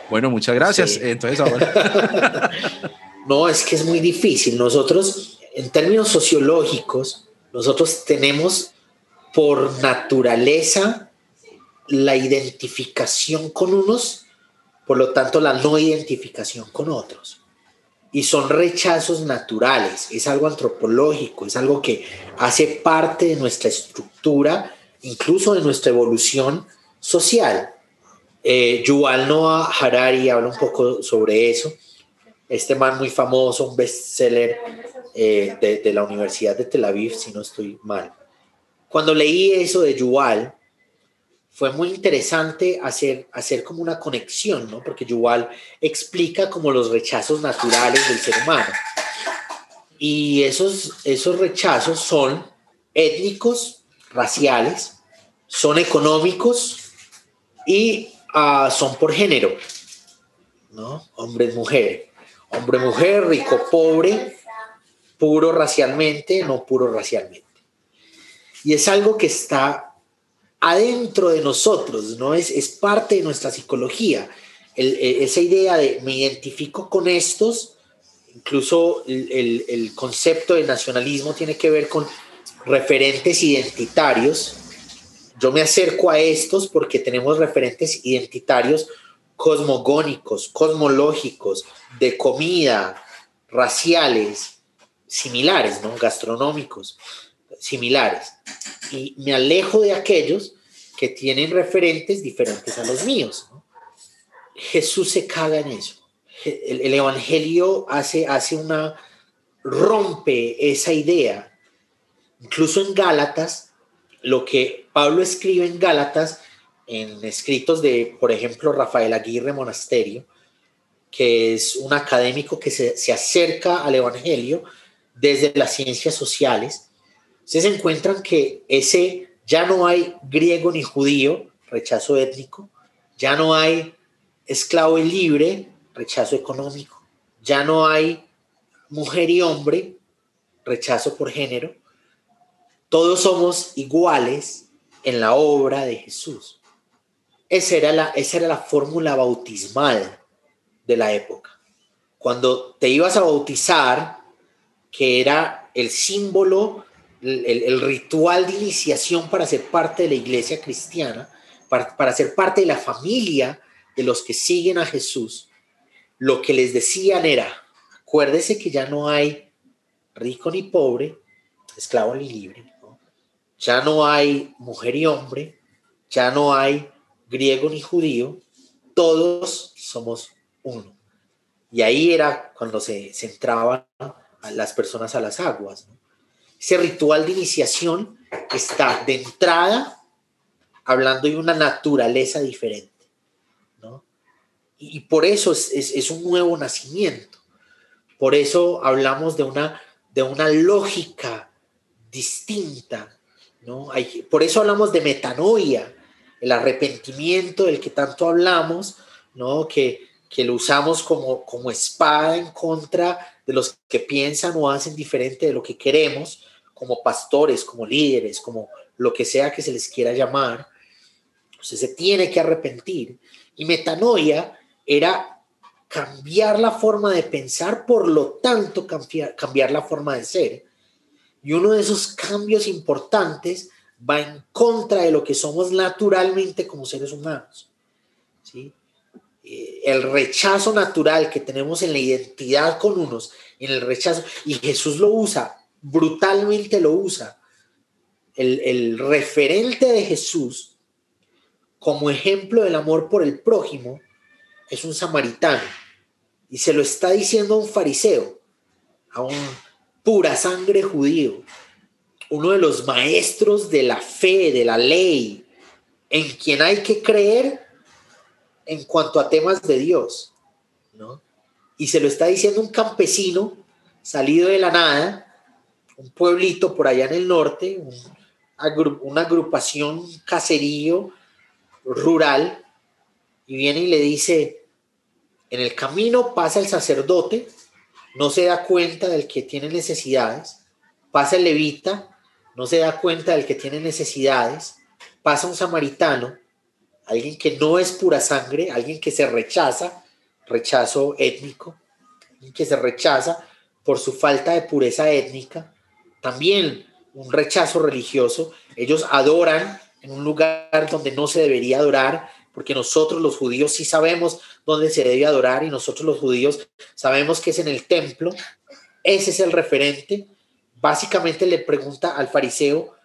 Bueno, muchas gracias. Entonces ahora. <laughs> no, es que es muy difícil. Nosotros, en términos sociológicos, nosotros tenemos por naturaleza la identificación con unos, por lo tanto la no identificación con otros y son rechazos naturales, es algo antropológico, es algo que hace parte de nuestra estructura, incluso de nuestra evolución social. Eh, Yuval Noah Harari habla un poco sobre eso. Este man muy famoso, un bestseller eh, de, de, la Universidad de Tel Aviv, si no estoy mal. Cuando leí eso de Yuval, fue muy interesante hacer, hacer como una conexión, ¿no? Porque Yuval explica como los rechazos naturales del ser humano. Y esos, esos rechazos son étnicos, raciales, son económicos y ah, son por género, ¿no? Hombre, mujer. Hombre, mujer, rico, pobre, puro racialmente, no puro racialmente. Y es algo que está adentro de nosotros, ¿no? Es, es parte de nuestra psicología. Esa idea de me identifico con estos, incluso el, el, concepto de nacionalismo tiene que ver con referentes identitarios. Yo me acerco a estos porque tenemos referentes identitarios cosmogónicos, cosmológicos, de comida, raciales, similares, ¿no? Gastronómicos similares y me alejo de aquellos que tienen referentes diferentes a los míos. Jesús se caga en eso. El, Evangelio hace, hace una, rompe esa idea. Incluso en Gálatas, lo que Pablo escribe en Gálatas, en escritos de, por ejemplo, Rafael Aguirre Monasterio, que es un académico que se, se acerca al Evangelio desde las ciencias sociales, Ustedes encuentran que ese ya no hay griego ni judío, rechazo étnico, ya no hay esclavo y libre, rechazo económico, ya no hay mujer y hombre, rechazo por género. Todos somos iguales en la obra de Jesús. Esa era la, esa era la fórmula bautismal de la época. Cuando te ibas a bautizar, que era el símbolo el, ritual de iniciación para ser parte de la iglesia cristiana, para, para ser parte de la familia de los que siguen a Jesús, lo que les decían era, acuérdese que ya no hay rico ni pobre, esclavo ni libre, ya no hay mujer y hombre, ya no hay griego ni judío, todos somos uno. Y ahí era cuando se, se entraban las personas a las aguas. ¿no? Ese ritual de iniciación está de entrada hablando de una naturaleza diferente, ¿no? Y, por eso es, un nuevo nacimiento. Por eso hablamos de una, de una lógica distinta, ¿no? Por eso hablamos de metanoia, el arrepentimiento del que tanto hablamos, ¿no? Que, que lo usamos como, como espada en contra de los que piensan o hacen diferente de lo que queremos, como pastores, como líderes, como lo que sea que se les quiera llamar, usted se tiene que arrepentir. Y metanoia era cambiar la forma de pensar, por lo tanto cambiar, cambiar la forma de ser. Y uno de esos cambios importantes va en contra de lo que somos naturalmente como seres humanos. ¿sí? Eh, el rechazo natural que tenemos en la identidad con unos, en el rechazo, y Jesús lo usa, brutalmente lo usa. El, referente de Jesús como ejemplo del amor por el prójimo es un samaritano. Y se lo está diciendo a un fariseo, a un pura sangre judío, uno de los maestros de la fe, de la ley, en quien hay que creer en cuanto a temas de Dios, ¿no? Y se lo está diciendo un campesino salido de la nada, un pueblito por allá en el norte, una agrupación caserío rural, y viene y le dice, en el camino pasa el sacerdote, no se da cuenta del que tiene necesidades, pasa el levita, no se da cuenta del que tiene necesidades, pasa un samaritano, alguien que no es pura sangre, alguien que se rechaza, rechazo étnico, alguien que se rechaza por su falta de pureza étnica, también un rechazo religioso. Ellos adoran en un lugar donde no se debería adorar, porque nosotros los judíos sí sabemos dónde se debe adorar y nosotros los judíos sabemos que es en el templo. Ese es el referente. Básicamente le pregunta al fariseo,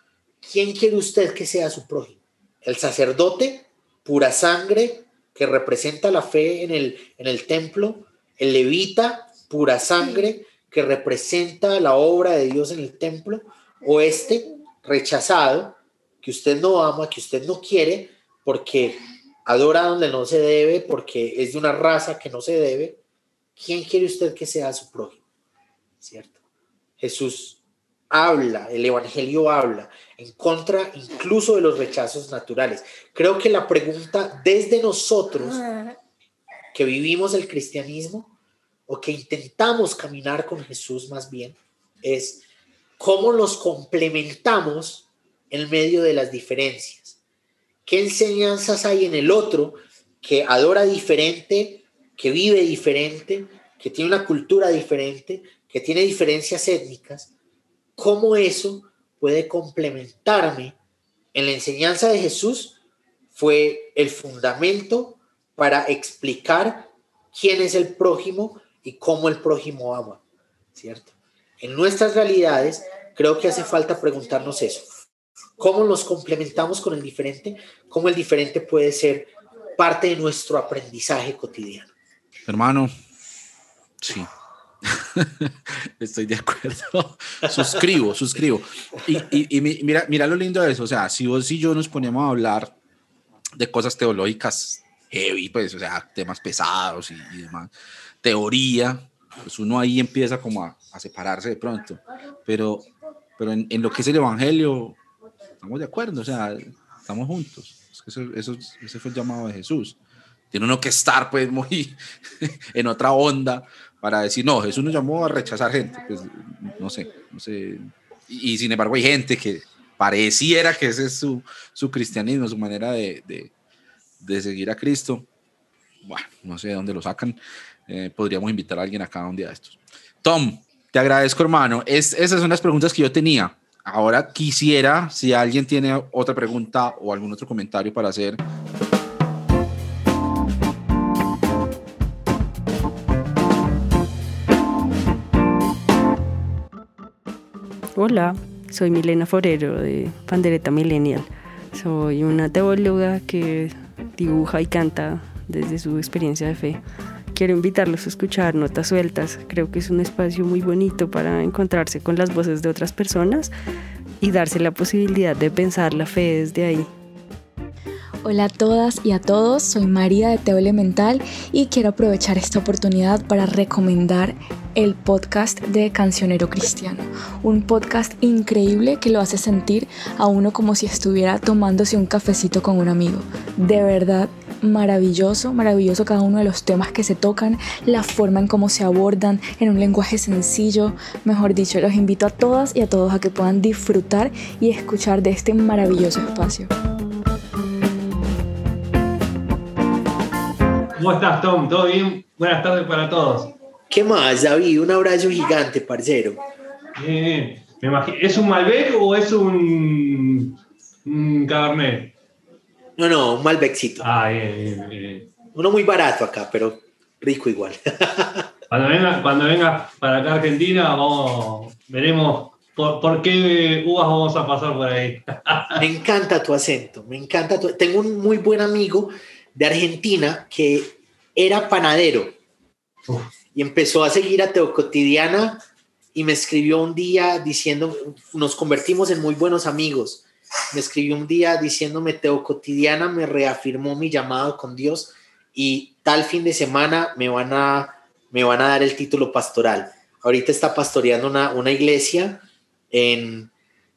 ¿quién quiere usted que sea su prójimo? ¿El sacerdote pura sangre que representa la fe en el, en el templo, el levita, pura sangre que representa la obra de Dios en el templo, o este rechazado que usted no ama, que usted no quiere, porque adora donde no se debe, porque es de una raza que no se debe, ¿quién quiere usted que sea su prójimo? ¿Cierto? Jesús habla, el Evangelio habla en contra incluso de los rechazos naturales. Creo que la pregunta desde nosotros que vivimos el cristianismo o que intentamos caminar con Jesús más bien es cómo los complementamos en medio de las diferencias. ¿Qué enseñanzas hay en el otro que adora diferente, que vive diferente, que tiene una cultura diferente, que tiene diferencias étnicas? cómo eso puede complementarme en la enseñanza de Jesús fue el fundamento para explicar quién es el prójimo y cómo el prójimo ama, ¿cierto? En nuestras realidades creo que hace falta preguntarnos eso. ¿Cómo nos complementamos con el diferente? ¿Cómo el diferente puede ser parte de nuestro aprendizaje cotidiano? Hermano, sí, <laughs> Estoy de acuerdo. <laughs> suscribo, suscribo. Y, y, mira, mira lo lindo de eso. O sea, si vos y yo nos ponemos a hablar de cosas teológicas heavy, pues, o sea, temas pesados y, demás, teoría, pues uno ahí empieza como a, separarse de pronto. Pero, pero en, lo que es el evangelio, estamos de acuerdo, o sea, estamos juntos. Eso, eso, ese fue el llamado de Jesús. Tiene uno que estar, pues, muy <laughs> en otra onda para decir, no, Jesús nos llamó a rechazar gente, pues no sé, no sé. Y, sin embargo hay gente que pareciera que ese es su, su cristianismo, su manera de, de, de, seguir a Cristo. Bueno, no sé de dónde lo sacan. Eh, podríamos invitar a alguien acá un día de estos. Tom, te agradezco, hermano. Es, esas son las preguntas que yo tenía. Ahora quisiera, si alguien tiene otra pregunta o algún otro comentario para hacer, Hola, soy Milena Forero de Pandereta Millennial. Soy una teóloga que dibuja y canta desde su experiencia de fe. Quiero invitarlos a escuchar Notas Sueltas. Creo que es un espacio muy bonito para encontrarse con las voces de otras personas y darse la posibilidad de pensar la fe desde ahí. Hola a todas y a todos, soy María de Teo Elemental y quiero aprovechar esta oportunidad para recomendar el podcast de Cancionero Cristiano, un podcast increíble que lo hace sentir a uno como si estuviera tomándose un cafecito con un amigo. De verdad, maravilloso, maravilloso cada uno de los temas que se tocan, la forma en cómo se abordan, en un lenguaje sencillo. Mejor dicho, los invito a todas y a todos a que puedan disfrutar y escuchar de este maravilloso espacio. ¿Cómo estás, Tom? ¿Todo bien? Buenas tardes para todos. ¿Qué más, David? Un abrazo gigante, parcero. Bien, bien. Me imagino- ¿Es un Malbec o es un, un Cabernet? No, no, un Malbecito. Ah, bien, bien, bien. Uno muy barato acá, pero rico igual. <laughs> Cuando venga, cuando vengas para acá a Argentina, vamos, veremos por, por qué uvas vamos a pasar por ahí. Me <laughs> encanta tu acento, me encanta tu... Tengo un muy buen amigo de Argentina que era panadero Uf. y empezó a seguir a Teo Cotidiana y me escribió un día diciendo, nos convertimos en muy buenos amigos. Me escribió un día diciéndome, Teo Cotidiana me reafirmó mi llamado con Dios y tal fin de semana me van a, me van a dar el título pastoral. Ahorita está pastoreando una, una iglesia en,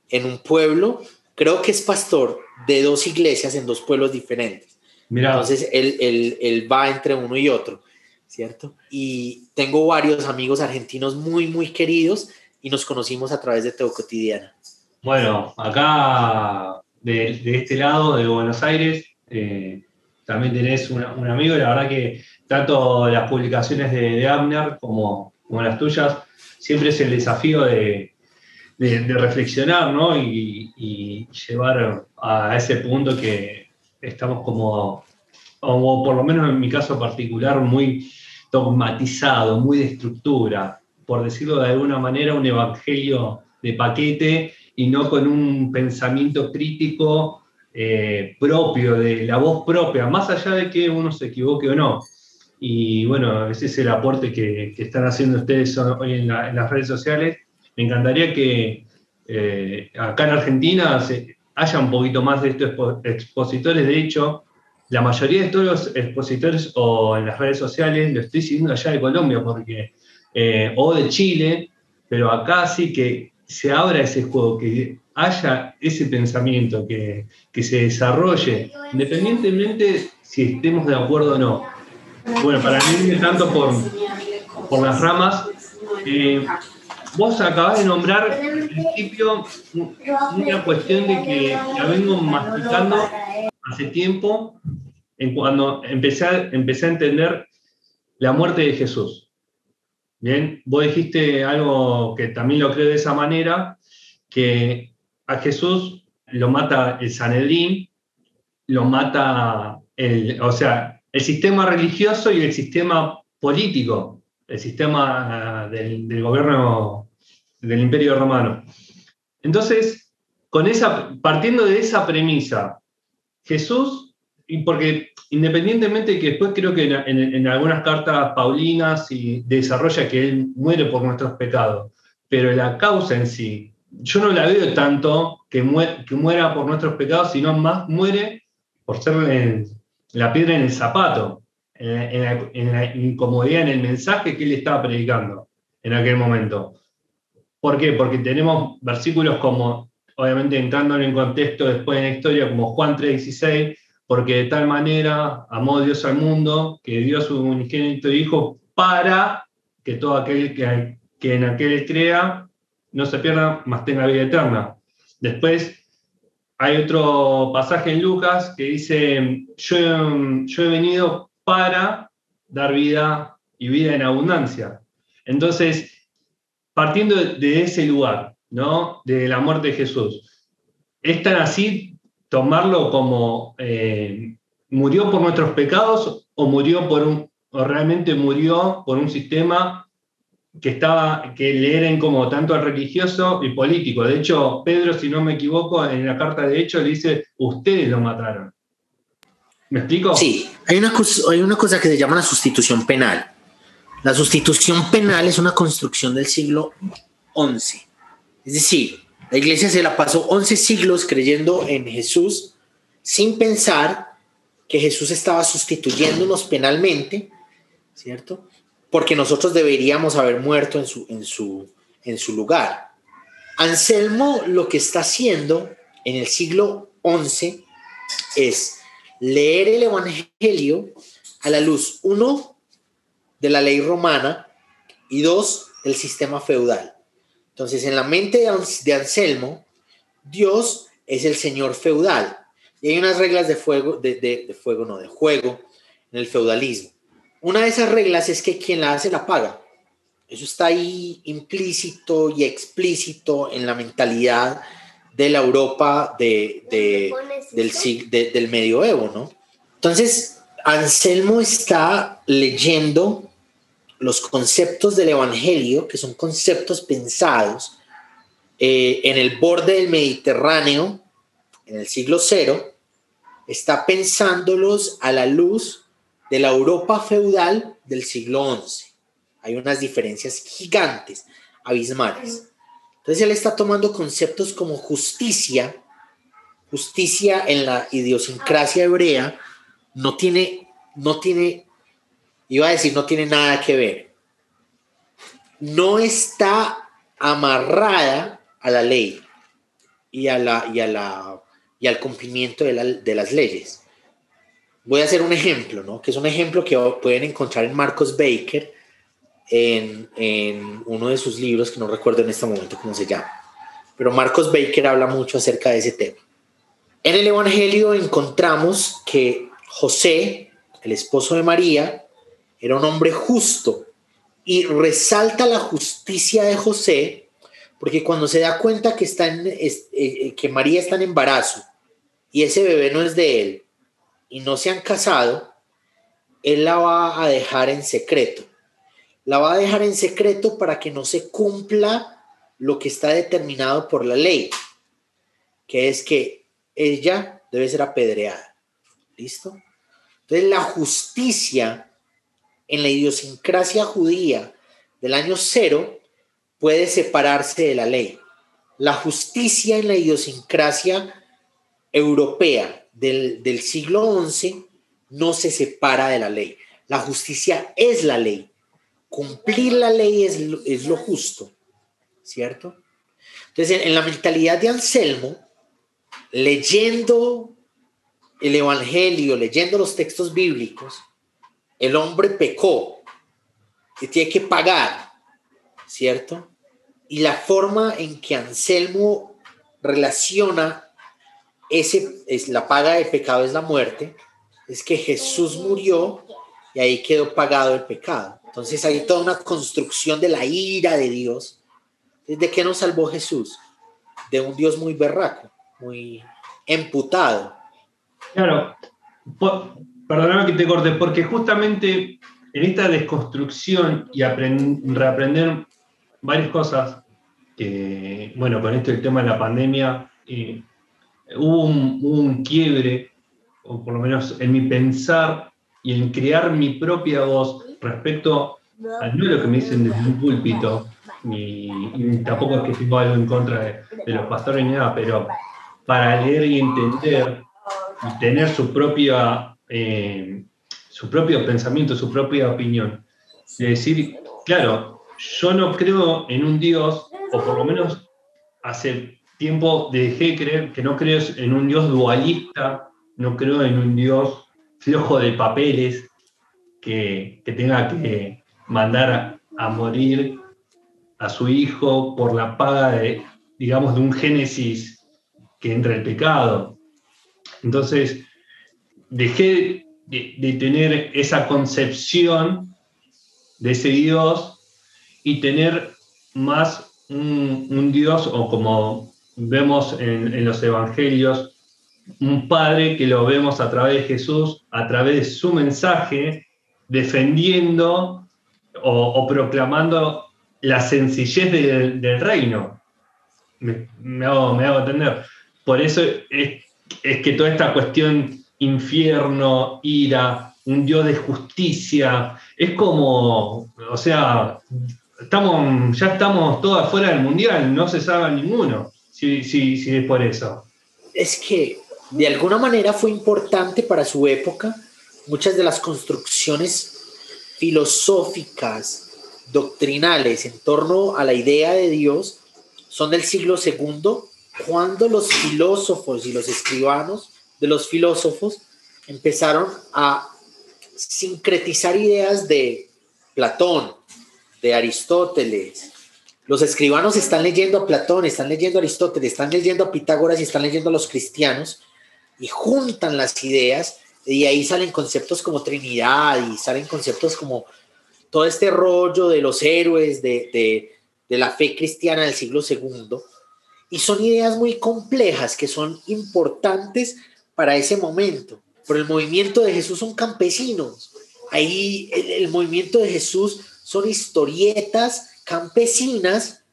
en un pueblo, creo que es pastor de dos iglesias en dos pueblos diferentes. Mirá, Entonces él, él, él va entre uno y otro, ¿cierto? Y tengo varios amigos argentinos muy, muy queridos y nos conocimos a través de Teo Cotidiana. Bueno, acá de, este lado de Buenos Aires eh, también tenés un amigo la verdad que tanto las publicaciones de, de Abner como, las tuyas, siempre es el desafío de, reflexionar ¿no? y, y llevar a ese punto que estamos como, o por lo menos en mi caso particular, muy dogmatizado, muy de estructura, por decirlo de alguna manera, un evangelio de paquete y no con un pensamiento crítico eh, propio, de la voz propia, más allá de que uno se equivoque o no. Y bueno, ese es el aporte que, que están haciendo ustedes hoy en, la- en las redes sociales. Me encantaría que eh, acá en Argentina se- haya un poquito más de estos expo- expositores. De hecho, la mayoría de todos los expositores o en las redes sociales lo estoy siguiendo allá de Colombia porque, eh, o de Chile, pero acá sí que se abra ese juego, que haya ese pensamiento, que, que se desarrolle, independientemente si estemos de acuerdo o no. Bueno, para irme tanto por, por las ramas, eh, vos acabás de nombrar al principio un- una cuestión de que la vengo masticando hace tiempo, en cuando empecé empecé a entender la muerte de Jesús. Bien, vos dijiste algo que también lo creo de esa manera, que a Jesús lo mata el Sanedrín, lo mata el, o sea, el sistema religioso y el sistema político, el sistema ah, del, del gobierno del Imperio Romano. Entonces, con esa, partiendo de esa premisa, Jesús, porque independientemente de que después creo que en, en- en algunas cartas paulinas y desarrolla que Él muere por nuestros pecados, pero la causa en sí, yo no la veo tanto que, mue- que muera por nuestros pecados, sino más muere por ser el- la piedra en el zapato, en la, en la- en incomodidad, en el mensaje que Él estaba predicando en aquel momento. ¿Por qué? Porque tenemos versículos como, obviamente entrando en contexto después en la historia, como Juan 3:16, porque de tal manera amó Dios al mundo, que dio a su unigénito Hijo para que todo aquel que, en aquel crea no se pierda, mas tenga vida eterna. Después hay otro pasaje en Lucas que dice, yo, yo he venido para dar vida y vida en abundancia. Entonces, partiendo de, de ese lugar, ¿no? De la muerte de Jesús, es tan así tomarlo como eh, murió por nuestros pecados o murió por un, o realmente murió por un sistema que estaba, que le era incómodo tanto al religioso y político. De hecho, Pedro, si no me equivoco, en la carta de hecho le dice, ustedes lo mataron. ¿Me explico? Sí, hay una, cos- hay una cosa que se llama la sustitución penal. La sustitución penal es una construcción del siglo XI. Es decir, la iglesia se la pasó 11 siglos creyendo en Jesús sin pensar que Jesús estaba sustituyéndonos penalmente, ¿cierto? Porque nosotros deberíamos haber muerto en su, en su, en su lugar. Anselmo lo que está haciendo en el siglo XI es leer el Evangelio a la luz, uno, de la ley romana y dos, del sistema feudal. Entonces, en la mente de Ans- de Anselmo, Dios es el señor feudal. Y hay unas reglas de fuego, de, de- de fuego, no, de juego, en el feudalismo. Una de esas reglas es que quien la hace la paga. Eso está ahí implícito y explícito en la mentalidad de la Europa de, de- del, de- del medioevo, ¿no? Entonces, Anselmo está leyendo los conceptos del Evangelio, que son conceptos pensados eh, en el borde del Mediterráneo, en el siglo cero, está pensándolos a la luz de la Europa feudal del siglo XI. Hay unas diferencias gigantes, abismales. Entonces él está tomando conceptos como justicia, justicia en la idiosincrasia hebrea, no tiene, no tiene, iba a decir, no tiene nada que ver. No está amarrada a la ley y, a la, y, a la, y al cumplimiento de, la- de las leyes. Voy a hacer un ejemplo, ¿no? Que es un ejemplo que pueden encontrar en Marcos Baker en, en uno de sus libros, que no recuerdo en este momento cómo se llama. Pero Marcos Baker habla mucho acerca de ese tema. En el Evangelio encontramos que José, el esposo de María, era un hombre justo y resalta la justicia de José porque cuando se da cuenta que, está en, eh, eh, que María está en embarazo y ese bebé no es de él y no se han casado, él la va a dejar en secreto. La va a dejar en secreto para que no se cumpla lo que está determinado por la ley, que es que ella debe ser apedreada. ¿Listo? Entonces la justicia en la idiosincrasia judía del año cero puede separarse de la ley. La justicia en la idiosincrasia europea del, siglo XI no se separa de la ley. La justicia es la ley. Cumplir la ley es lo, es lo justo, ¿cierto? Entonces, en, en la mentalidad de Anselmo, leyendo el Evangelio, leyendo los textos bíblicos, el hombre pecó y tiene que pagar, ¿cierto? Y la forma en que Anselmo relaciona ese, es la paga de pecado es la muerte, es que Jesús murió y ahí quedó pagado el pecado. Entonces hay toda una construcción de la ira de Dios. ¿De qué nos salvó Jesús? De un Dios muy berraco, muy emputado. Claro, perdóname que te corte, porque justamente en esta desconstrucción y apren- reaprender varias cosas, bueno, con esto el tema de la pandemia, eh, hubo un, quiebre, o por lo menos en mi pensar y en crear mi propia voz respecto a no lo que me dicen desde un púlpito, y, y tampoco es que tengo algo en contra de, de los pastores ni nada, pero para leer y entender y tener su propia eh, su propio pensamiento, su propia opinión. De decir, claro, yo no creo en un Dios, o por lo menos hace tiempo dejé de creer que no creo en un Dios dualista, no creo en un Dios flojo de papeles que, que tenga que mandar a, a morir a su hijo por la paga de, digamos, de un génesis que entra el pecado. Entonces, dejé de, tener esa concepción de ese Dios y tener más un, Dios, o como vemos en, los evangelios, un Padre que lo vemos a través de Jesús, a través de su mensaje, defendiendo o, proclamando la sencillez del, reino. Me, hago, entender. Por eso es, es que toda esta cuestión infierno, ira, un Dios de justicia, es como, o sea, estamos, ya estamos todos afuera del mundial, no se salva ninguno, si, si, si es por eso. Es que de alguna manera fue importante para su época muchas de las construcciones filosóficas, doctrinales en torno a la idea de Dios son del siglo segundo, cuando los filósofos y los escribanos de los filósofos empezaron a sincretizar ideas de Platón, de Aristóteles. Los escribanos están leyendo a Platón, están leyendo a Aristóteles, están leyendo a Pitágoras y están leyendo a los cristianos y juntan las ideas Y ahí salen conceptos como Trinidad y salen conceptos como todo este rollo de los héroes de, de, de la fe cristiana del siglo II. Y son ideas muy complejas que son importantes para ese momento. Por el movimiento de Jesús son campesinos. Ahí el, el movimiento de Jesús son historietas campesinas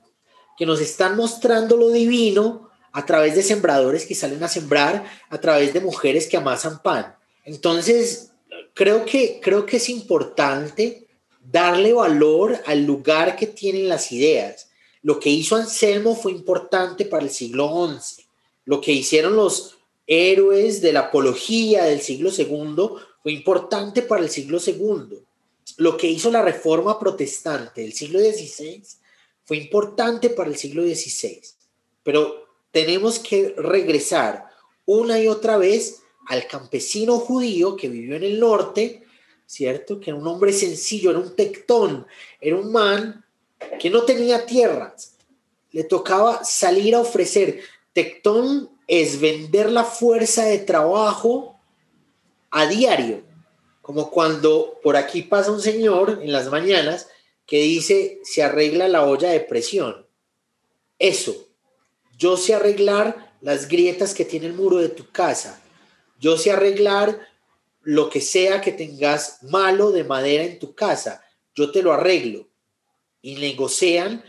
que nos están mostrando lo divino a través de sembradores que salen a sembrar, a través de mujeres que amasan pan. Entonces, creo que, creo que es importante darle valor al lugar que tienen las ideas. Lo que hizo Anselmo fue importante para el siglo XI. Lo que hicieron los héroes de la apología del siglo II fue importante para el siglo II. Lo que hizo la reforma protestante del siglo XVI fue importante para el siglo XVI. Pero tenemos que regresar una y otra vez al campesino judío que vivió en el norte, ¿cierto? Que era un hombre sencillo, era un tectón, era un man que no tenía tierras. Le tocaba salir a ofrecer. Tectón es vender la fuerza de trabajo a diario, como cuando por aquí pasa un señor en las mañanas que dice se arregla la olla de presión. Eso, yo sé arreglar las grietas que tiene el muro de tu casa. Yo sé arreglar lo que sea que tengas malo de madera en tu casa. Yo te lo arreglo. Y negocian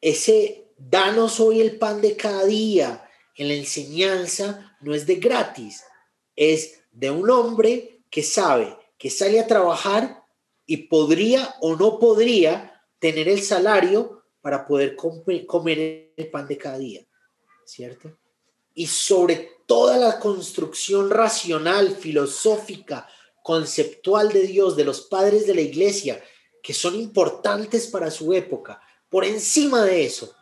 ese danos hoy el pan de cada día. En la enseñanza no es de gratis, es de un hombre que sabe que sale a trabajar y podría o no podría tener el salario para poder comer el pan de cada día. ¿cierto? Y sobre toda la construcción racional, filosófica, conceptual de Dios, de los padres de la iglesia, que son importantes para su época, por encima de eso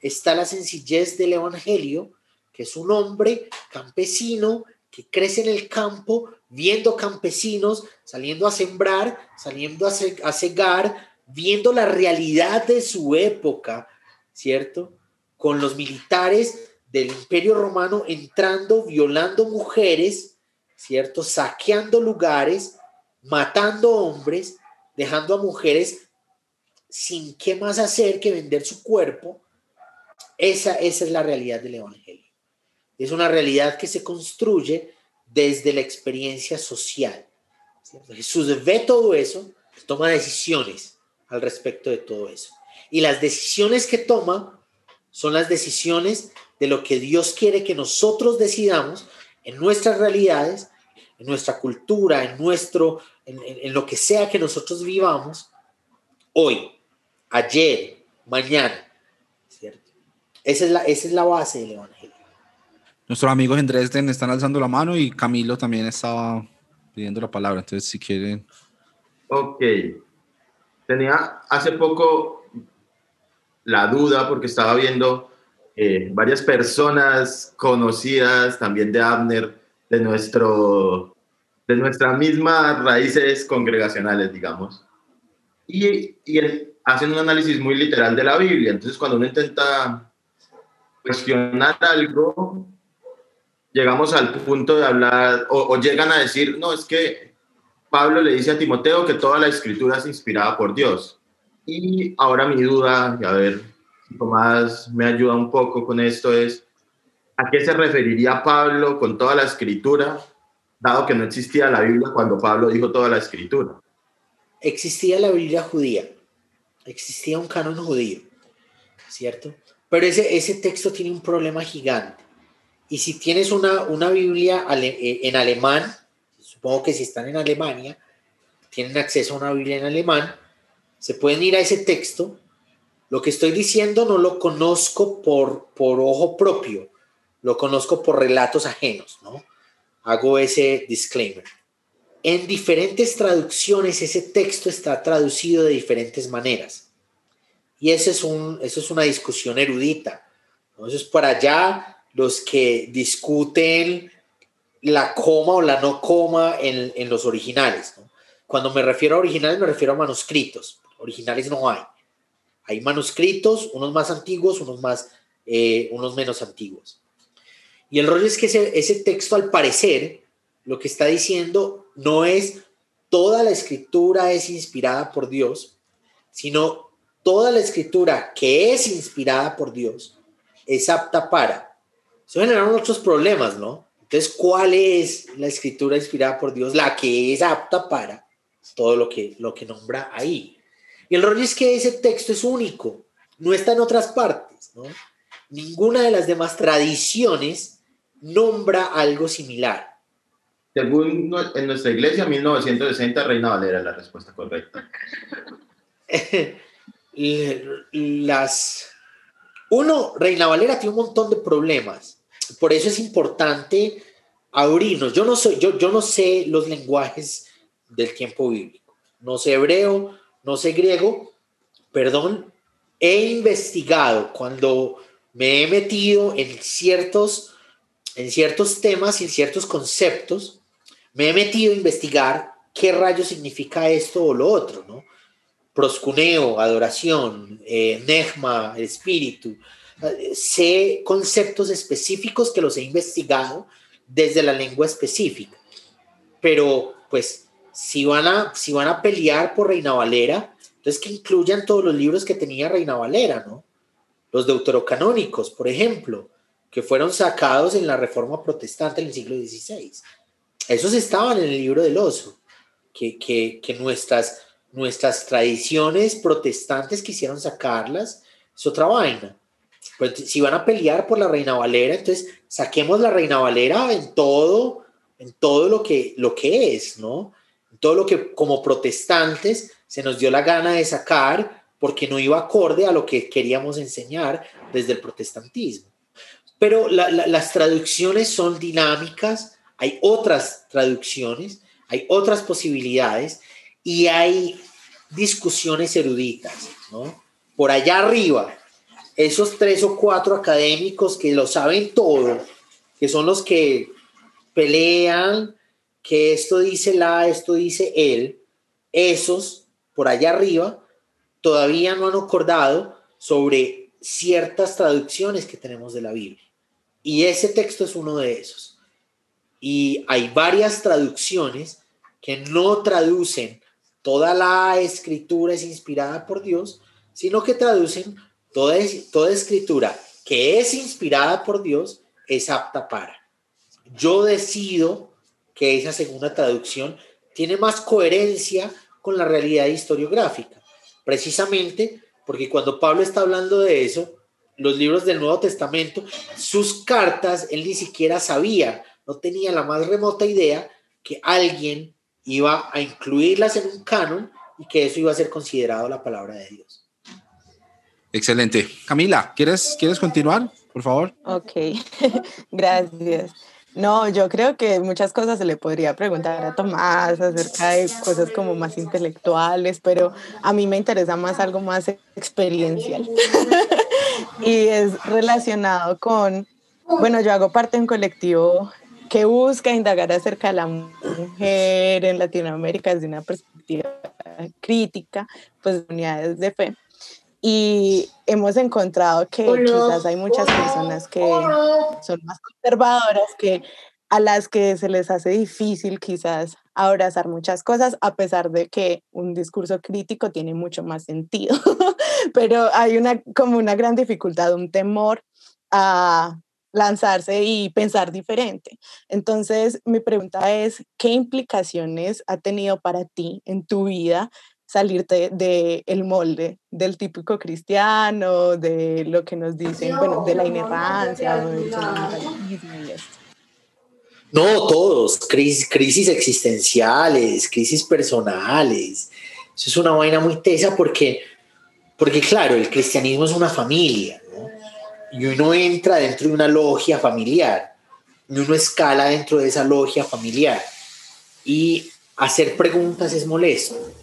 está la sencillez del Evangelio, que es un hombre campesino que crece en el campo, viendo campesinos, saliendo a sembrar, saliendo a, a cegar, viendo la realidad de su época, ¿cierto? con los militares del Imperio Romano entrando, violando mujeres, ¿cierto? Saqueando lugares, matando hombres, dejando a mujeres sin qué más hacer que vender su cuerpo. Esa, esa es la realidad del Evangelio. Es una realidad que se construye desde la experiencia social. Jesús ve todo eso, toma decisiones al respecto de todo eso. Y las decisiones que toma son las decisiones de lo que Dios quiere que nosotros decidamos en nuestras realidades, en nuestra cultura, en nuestro, en, lo que sea que nosotros vivamos, hoy, ayer, mañana, ¿cierto? Esa es la, esa es la base del Evangelio. Nuestros amigos en Dresden están alzando la mano y Camilo también estaba pidiendo la palabra, entonces si quieren. Ok. Tenía hace poco la duda porque estaba viendo eh, varias personas conocidas también de Abner, de, nuestro, de nuestras mismas raíces congregacionales, digamos. Y, y hacen un análisis muy literal de la Biblia. Entonces, cuando uno intenta cuestionar algo, llegamos al punto de hablar, o, llegan a decir, no, es que Pablo le dice a Timoteo que toda la escritura es inspirada por Dios. Y ahora mi duda, y a ver si Tomás me ayuda un poco con esto, es ¿a qué se referiría Pablo con toda la escritura, dado que no existía la Biblia cuando Pablo dijo toda la escritura? Existía la Biblia judía, existía un canon judío, ¿cierto? Pero ese, ese texto tiene un problema gigante. Y si tienes una, una Biblia eh, en alemán, supongo que si están en Alemania, tienen acceso a una Biblia en alemán, se pueden ir a ese texto. Lo que estoy diciendo no lo conozco por, por ojo propio, lo conozco por relatos ajenos, ¿no? Hago ese disclaimer. En diferentes traducciones ese texto está traducido de diferentes maneras. Y ese es un, eso es una discusión erudita. Entonces, para allá, los que discuten la coma o la no coma en, en los originales. Cuando me refiero a originales, me refiero a manuscritos originales no hay. Hay manuscritos, unos más antiguos, unos, más, eh, unos menos antiguos. Y el rollo es que ese, ese texto, al parecer, lo que está diciendo no es toda la escritura es inspirada por Dios, sino toda la escritura que es inspirada por Dios es apta para. Eso generaron otros problemas, ¿no? Entonces, ¿cuál es la escritura inspirada por Dios? La que es apta para todo lo que, lo que nombra ahí. Y el rollo es que ese texto es único, no está en otras partes, ¿no? Ninguna de las demás tradiciones nombra algo similar. Según en nuestra iglesia, 1960, Reina Valera es la respuesta correcta. <laughs> las... Uno, Reina Valera tiene un montón de problemas. Por eso es importante abrirnos. Yo no, soy, yo, yo no sé los lenguajes del tiempo bíblico. No sé hebreo, no sé griego. Perdón, he investigado cuando me he metido en ciertos, en ciertos temas y en ciertos conceptos. Me he metido a investigar qué rayo significa esto o lo otro, ¿no? proscuneo, adoración, eh, negma, espíritu. Sé conceptos específicos que los he investigado desde la lengua específica. Pero, pues, si van a, si van a pelear por Reina Valera, entonces que incluyan todos los libros que tenía Reina Valera, ¿no? Los deuterocanónicos, por ejemplo, que fueron sacados en la Reforma Protestante en el siglo XVI. Esos estaban en el libro del oso, que, que, que nuestras nuestras tradiciones protestantes quisieron sacarlas, es otra vaina. Pues si van a pelear por la Reina Valera, entonces saquemos la Reina Valera en todo, en todo lo que, lo que es, ¿no? En todo lo que como protestantes se nos dio la gana de sacar porque no iba acorde a lo que queríamos enseñar desde el protestantismo. Pero las traducciones son dinámicas, hay otras traducciones, hay otras posibilidades y hay discusiones eruditas, ¿no? Por allá arriba, esos tres o cuatro académicos que lo saben todo, que son los que pelean, que esto dice la, esto dice él, esos por allá arriba todavía no han acordado sobre ciertas traducciones que tenemos de la Biblia. Y ese texto es uno de esos. Y hay varias traducciones que no traducen toda la escritura es inspirada por Dios, sino que traducen toda, toda escritura que es inspirada por Dios es apta para. Yo decido que esa segunda traducción tiene más coherencia con la realidad historiográfica, precisamente porque cuando Pablo está hablando de eso, los libros del Nuevo Testamento, sus cartas, él ni siquiera sabía, no tenía la más remota idea que alguien iba a incluirlas en un canon y que eso iba a ser considerado la palabra de Dios. Excelente. Camila, ¿quieres, ¿quieres continuar, por favor? Ok, <laughs> gracias. No, yo creo que muchas cosas se le podría preguntar a Tomás acerca de cosas como más intelectuales, pero a mí me interesa más algo más experiencial. <laughs> y es relacionado con, bueno, yo hago parte de un colectivo que busca indagar acerca de la mujer en Latinoamérica desde una perspectiva crítica, pues unidades de fe. Y hemos encontrado que quizás hay muchas personas que son más conservadoras, que a las que se les hace difícil quizás abrazar muchas cosas, a pesar de que un discurso crítico tiene mucho más sentido. <laughs> Pero hay una como una gran dificultad, un temor a lanzarse y pensar diferente. Entonces, mi pregunta es, ¿qué implicaciones ha tenido para ti en tu vida salirte del el molde del típico cristiano, de lo que nos dicen, bueno, de la inerrancia, del y esto? No, todos, crisis, crisis existenciales, crisis personales. Eso es una vaina muy tesa porque, porque, claro, el cristianismo es una familia y uno entra dentro de una logia familiar y uno escala dentro de esa logia familiar y hacer preguntas es molesto.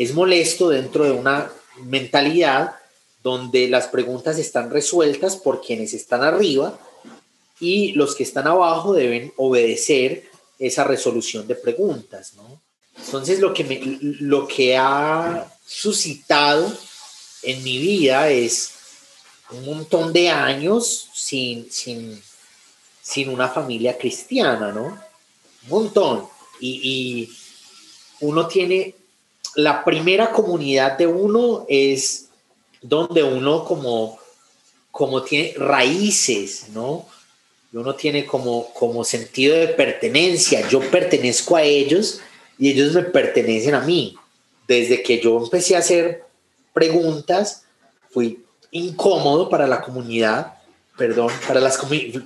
Es molesto dentro de una mentalidad donde las preguntas están resueltas por quienes están arriba y los que están abajo deben obedecer esa resolución de preguntas, Entonces lo que, me, lo que ha suscitado en mi vida es un montón de años sin, sin, sin una familia cristiana, ¿no? un montón. Y, y uno tiene, la primera comunidad de uno es donde uno como, como tiene raíces, ¿no? Uno tiene como, como sentido de pertenencia. Yo pertenezco a ellos y ellos me pertenecen a mí. Desde que yo empecé a hacer preguntas, fui incómodo para la comunidad, perdón, para las,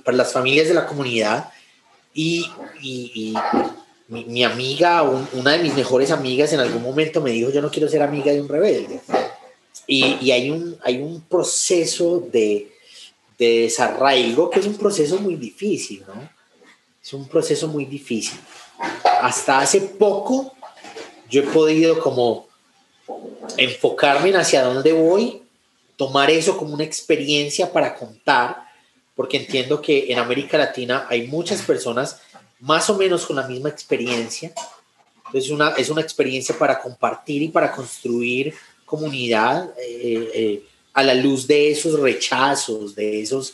para las familias de la comunidad y, mi, mi, amiga, una de mis mejores amigas en algún momento me dijo, yo no quiero ser amiga de un rebelde. Y, y hay, un, hay un proceso de, de desarraigo que es un proceso muy difícil, ¿no? Es un proceso muy difícil. Hasta hace poco yo he podido como enfocarme en hacia dónde voy, tomar eso como una experiencia para contar, porque entiendo que en América Latina hay muchas personas más o menos con la misma experiencia. Entonces una, es una experiencia para compartir y para construir comunidad eh, eh, a la luz de esos rechazos, de esos,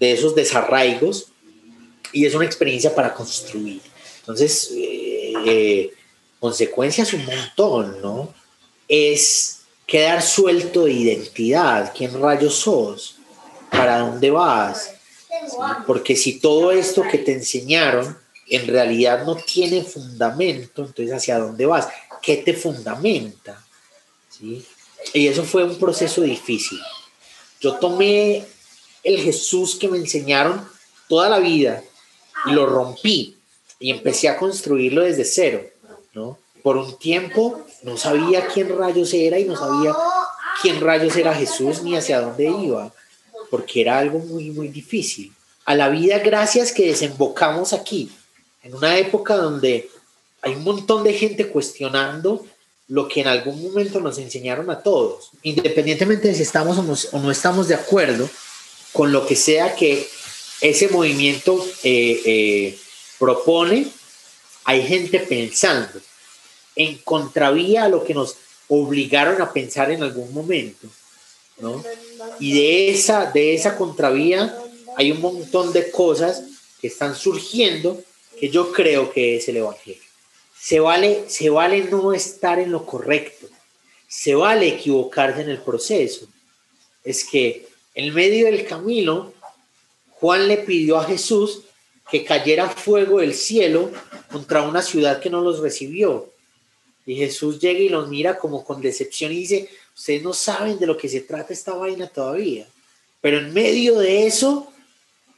de esos desarraigos, y es una experiencia para construir. Entonces, eh, consecuencias un montón, ¿no? Es quedar suelto de identidad, quién rayos sos, para dónde vas, porque si todo esto que te enseñaron en realidad no tiene fundamento, entonces hacia dónde vas, qué te fundamenta, ¿sí? Y eso fue un proceso difícil. Yo tomé el Jesús que me enseñaron toda la vida y lo rompí y empecé a construirlo desde cero, ¿no? Por un tiempo no sabía quién rayos era y no sabía quién rayos era Jesús ni hacia dónde iba, porque era algo muy, muy difícil. A la vida gracias que desembocamos aquí, en una época donde hay un montón de gente cuestionando lo que en algún momento nos enseñaron a todos, independientemente de si estamos o no, estamos de acuerdo con lo que sea que ese movimiento eh, eh, propone, hay gente pensando en contravía a lo que nos obligaron a pensar en algún momento, ¿no? Y de esa, de esa contravía hay un montón de cosas que están surgiendo yo creo que es el Evangelio. Se vale, se vale no estar en lo correcto, se vale equivocarse en el proceso. Es que en medio del camino, Juan le pidió a Jesús que cayera fuego del cielo contra una ciudad que no los recibió. Y Jesús llega y los mira como con decepción y dice, ustedes no saben de lo que se trata esta vaina todavía. Pero en medio de eso,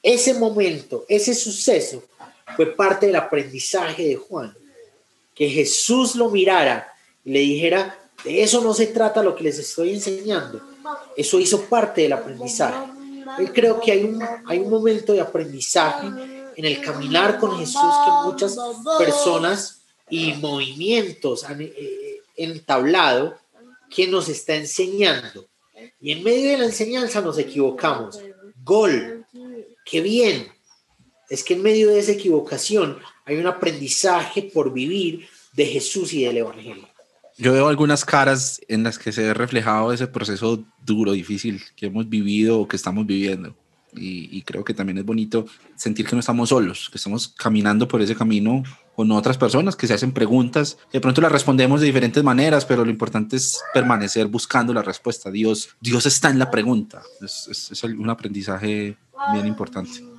ese momento, ese suceso, fue parte del aprendizaje de Juan que Jesús lo mirara y le dijera, de eso no se trata lo que les estoy enseñando. Eso hizo parte del aprendizaje. Yo creo que hay un, hay un momento de aprendizaje en el caminar con Jesús que muchas personas y movimientos han eh, entablado que nos está enseñando. Y en medio de la enseñanza nos equivocamos. Gol, qué bien. Es que en medio de esa equivocación hay un aprendizaje por vivir de Jesús y del Evangelio. Yo veo algunas caras en las que se ve reflejado ese proceso duro, difícil que hemos vivido o que estamos viviendo. Y, creo que también es bonito sentir que no estamos solos, que estamos caminando por ese camino con otras personas que se hacen preguntas. De pronto las respondemos de diferentes maneras, pero lo importante es permanecer buscando la respuesta. Dios, Dios está en la pregunta. Es, es, es un aprendizaje bien importante.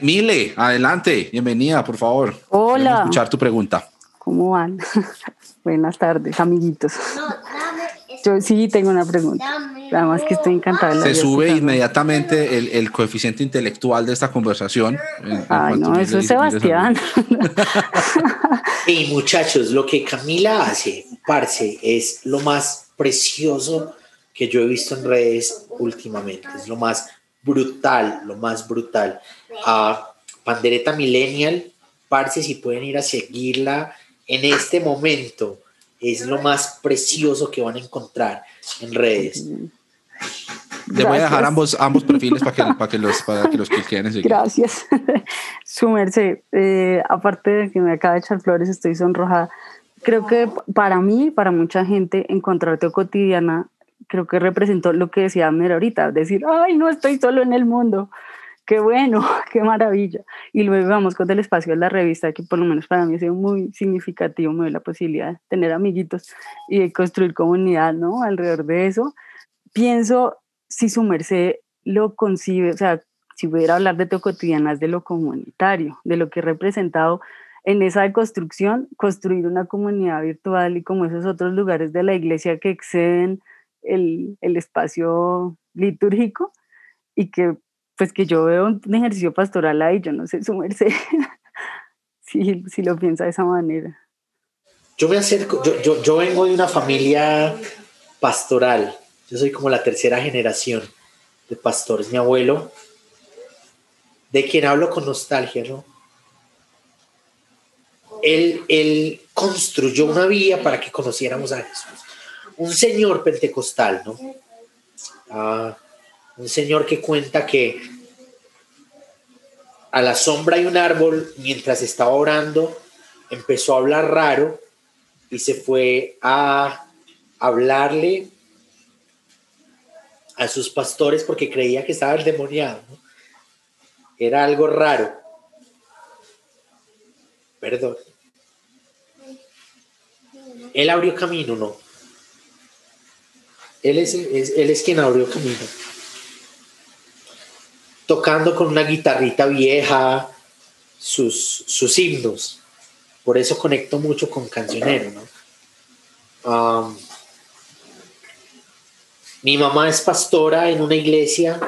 Mile, adelante, bienvenida, por favor. Hola. Queremos escuchar tu pregunta. ¿Cómo van? <laughs> Buenas tardes, amiguitos. <laughs> Yo sí tengo una pregunta. Además que estoy encantada. Se sube inmediatamente el, el, coeficiente intelectual de esta conversación. Ay, no, eso es Sebastián. <laughs> y muchachos, lo que Camila hace, parce, es lo más precioso que yo he visto en redes últimamente. Es lo más brutal, lo más brutal. A Pandereta Millennial, parce, si pueden ir a seguirla en este momento, es lo más precioso que van a encontrar en redes. Le voy a dejar ambos, ambos perfiles para que, <laughs> para que los, para que los seguir. Gracias. <laughs> Su merced, eh, aparte de que me acaba de echar flores, estoy sonrojada. Creo que para mí, para mucha gente, encontrarte cotidiana creo que representó lo que decía Amner ahorita, decir, ay, no estoy solo en el mundo. Qué bueno, <laughs> qué maravilla. Y luego vamos con el espacio de la revista, que por lo menos para mí ha sido muy significativo, me dio la posibilidad de tener amiguitos y de construir comunidad, ¿no? Alrededor de eso. Pienso, si su merced lo concibe, o sea, si pudiera hablar de todo cotidianas de lo comunitario, de lo que he representado en esa construcción, construir una comunidad virtual y como esos otros lugares de la iglesia que exceden el, el espacio litúrgico y que pues que yo veo un ejercicio pastoral ahí, yo no sé su merced, <laughs> si, si lo piensa de esa manera. Yo me acerco, yo, yo, yo vengo de una familia pastoral, yo soy como la tercera generación de pastores, mi abuelo, de quien hablo con nostalgia, ¿no? Él, él construyó una vía para que conociéramos a Jesús. Un señor pentecostal, ¿no? Ah, un señor que cuenta que a la sombra de un árbol, mientras estaba orando, empezó a hablar raro y se fue a hablarle a sus pastores porque creía que estaba endemoniado. Era algo raro. Perdón. Él abrió camino, ¿no? Él es, él es quien abrió camino tocando con una guitarrita vieja sus, sus himnos. Por eso conecto mucho con Cancionero, ¿no? mi mamá es pastora en una iglesia,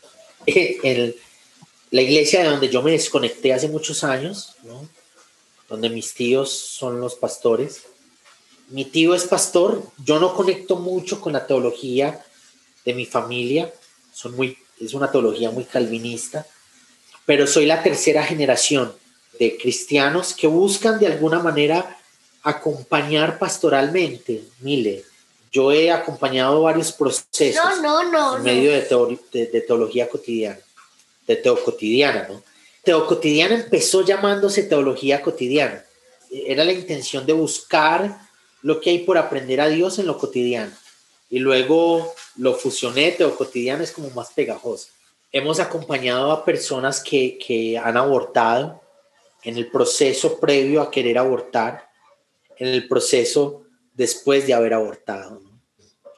<laughs> en la iglesia de donde yo me desconecté hace muchos años, donde mis tíos son los pastores. Mi tío es pastor, yo no conecto mucho con la teología de mi familia, son muy es una teología muy calvinista, pero soy la tercera generación de cristianos que buscan de alguna manera acompañar pastoralmente. Mile, yo he acompañado varios procesos en medio de, de, teología cotidiana, de teocotidiana, ¿no? Teocotidiana empezó llamándose teología cotidiana. Era la intención de buscar lo que hay por aprender a Dios en lo cotidiano y luego lo fusioné, o cotidiano es como más pegajoso. Hemos acompañado a personas que, que han abortado en el proceso previo a querer abortar, en el proceso después de haber abortado.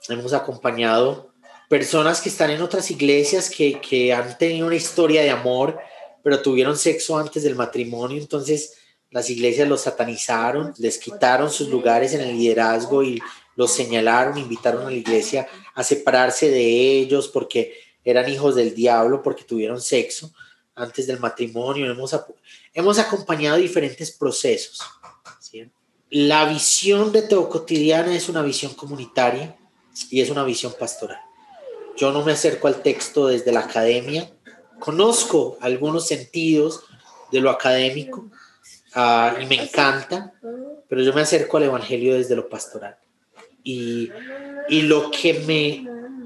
Hemos acompañado personas que están en otras iglesias que, que han tenido una historia de amor, pero tuvieron sexo antes del matrimonio, entonces las iglesias los satanizaron, les quitaron sus lugares en el liderazgo y los señalaron, invitaron a la iglesia a separarse de ellos porque eran hijos del diablo, porque tuvieron sexo antes del matrimonio. Hemos, hemos acompañado diferentes procesos. La visión de Teo Cotidiana es una visión comunitaria y es una visión pastoral. Yo no me acerco al texto desde la academia, conozco algunos sentidos de lo académico ah, y me encanta, pero yo me acerco al Evangelio desde lo pastoral y, lo que me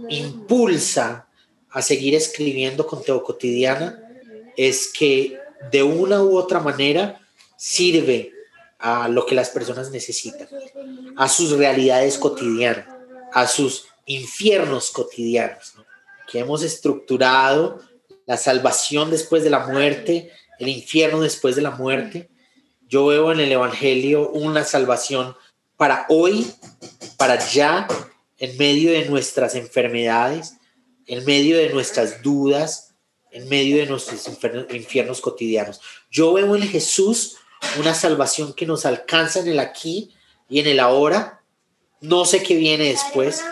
impulsa a seguir escribiendo con Teo Cotidiana es que de una u otra manera sirve a lo que las personas necesitan, a sus realidades cotidianas, a sus infiernos cotidianos, que hemos estructurado la salvación después de la muerte, el infierno después de la muerte. Yo veo en el Evangelio una salvación para hoy, para ya, en medio de nuestras enfermedades, en medio de nuestras dudas, en medio de nuestros infiernos cotidianos. Yo veo en Jesús una salvación que nos alcanza en el aquí y en el ahora. No sé qué viene después,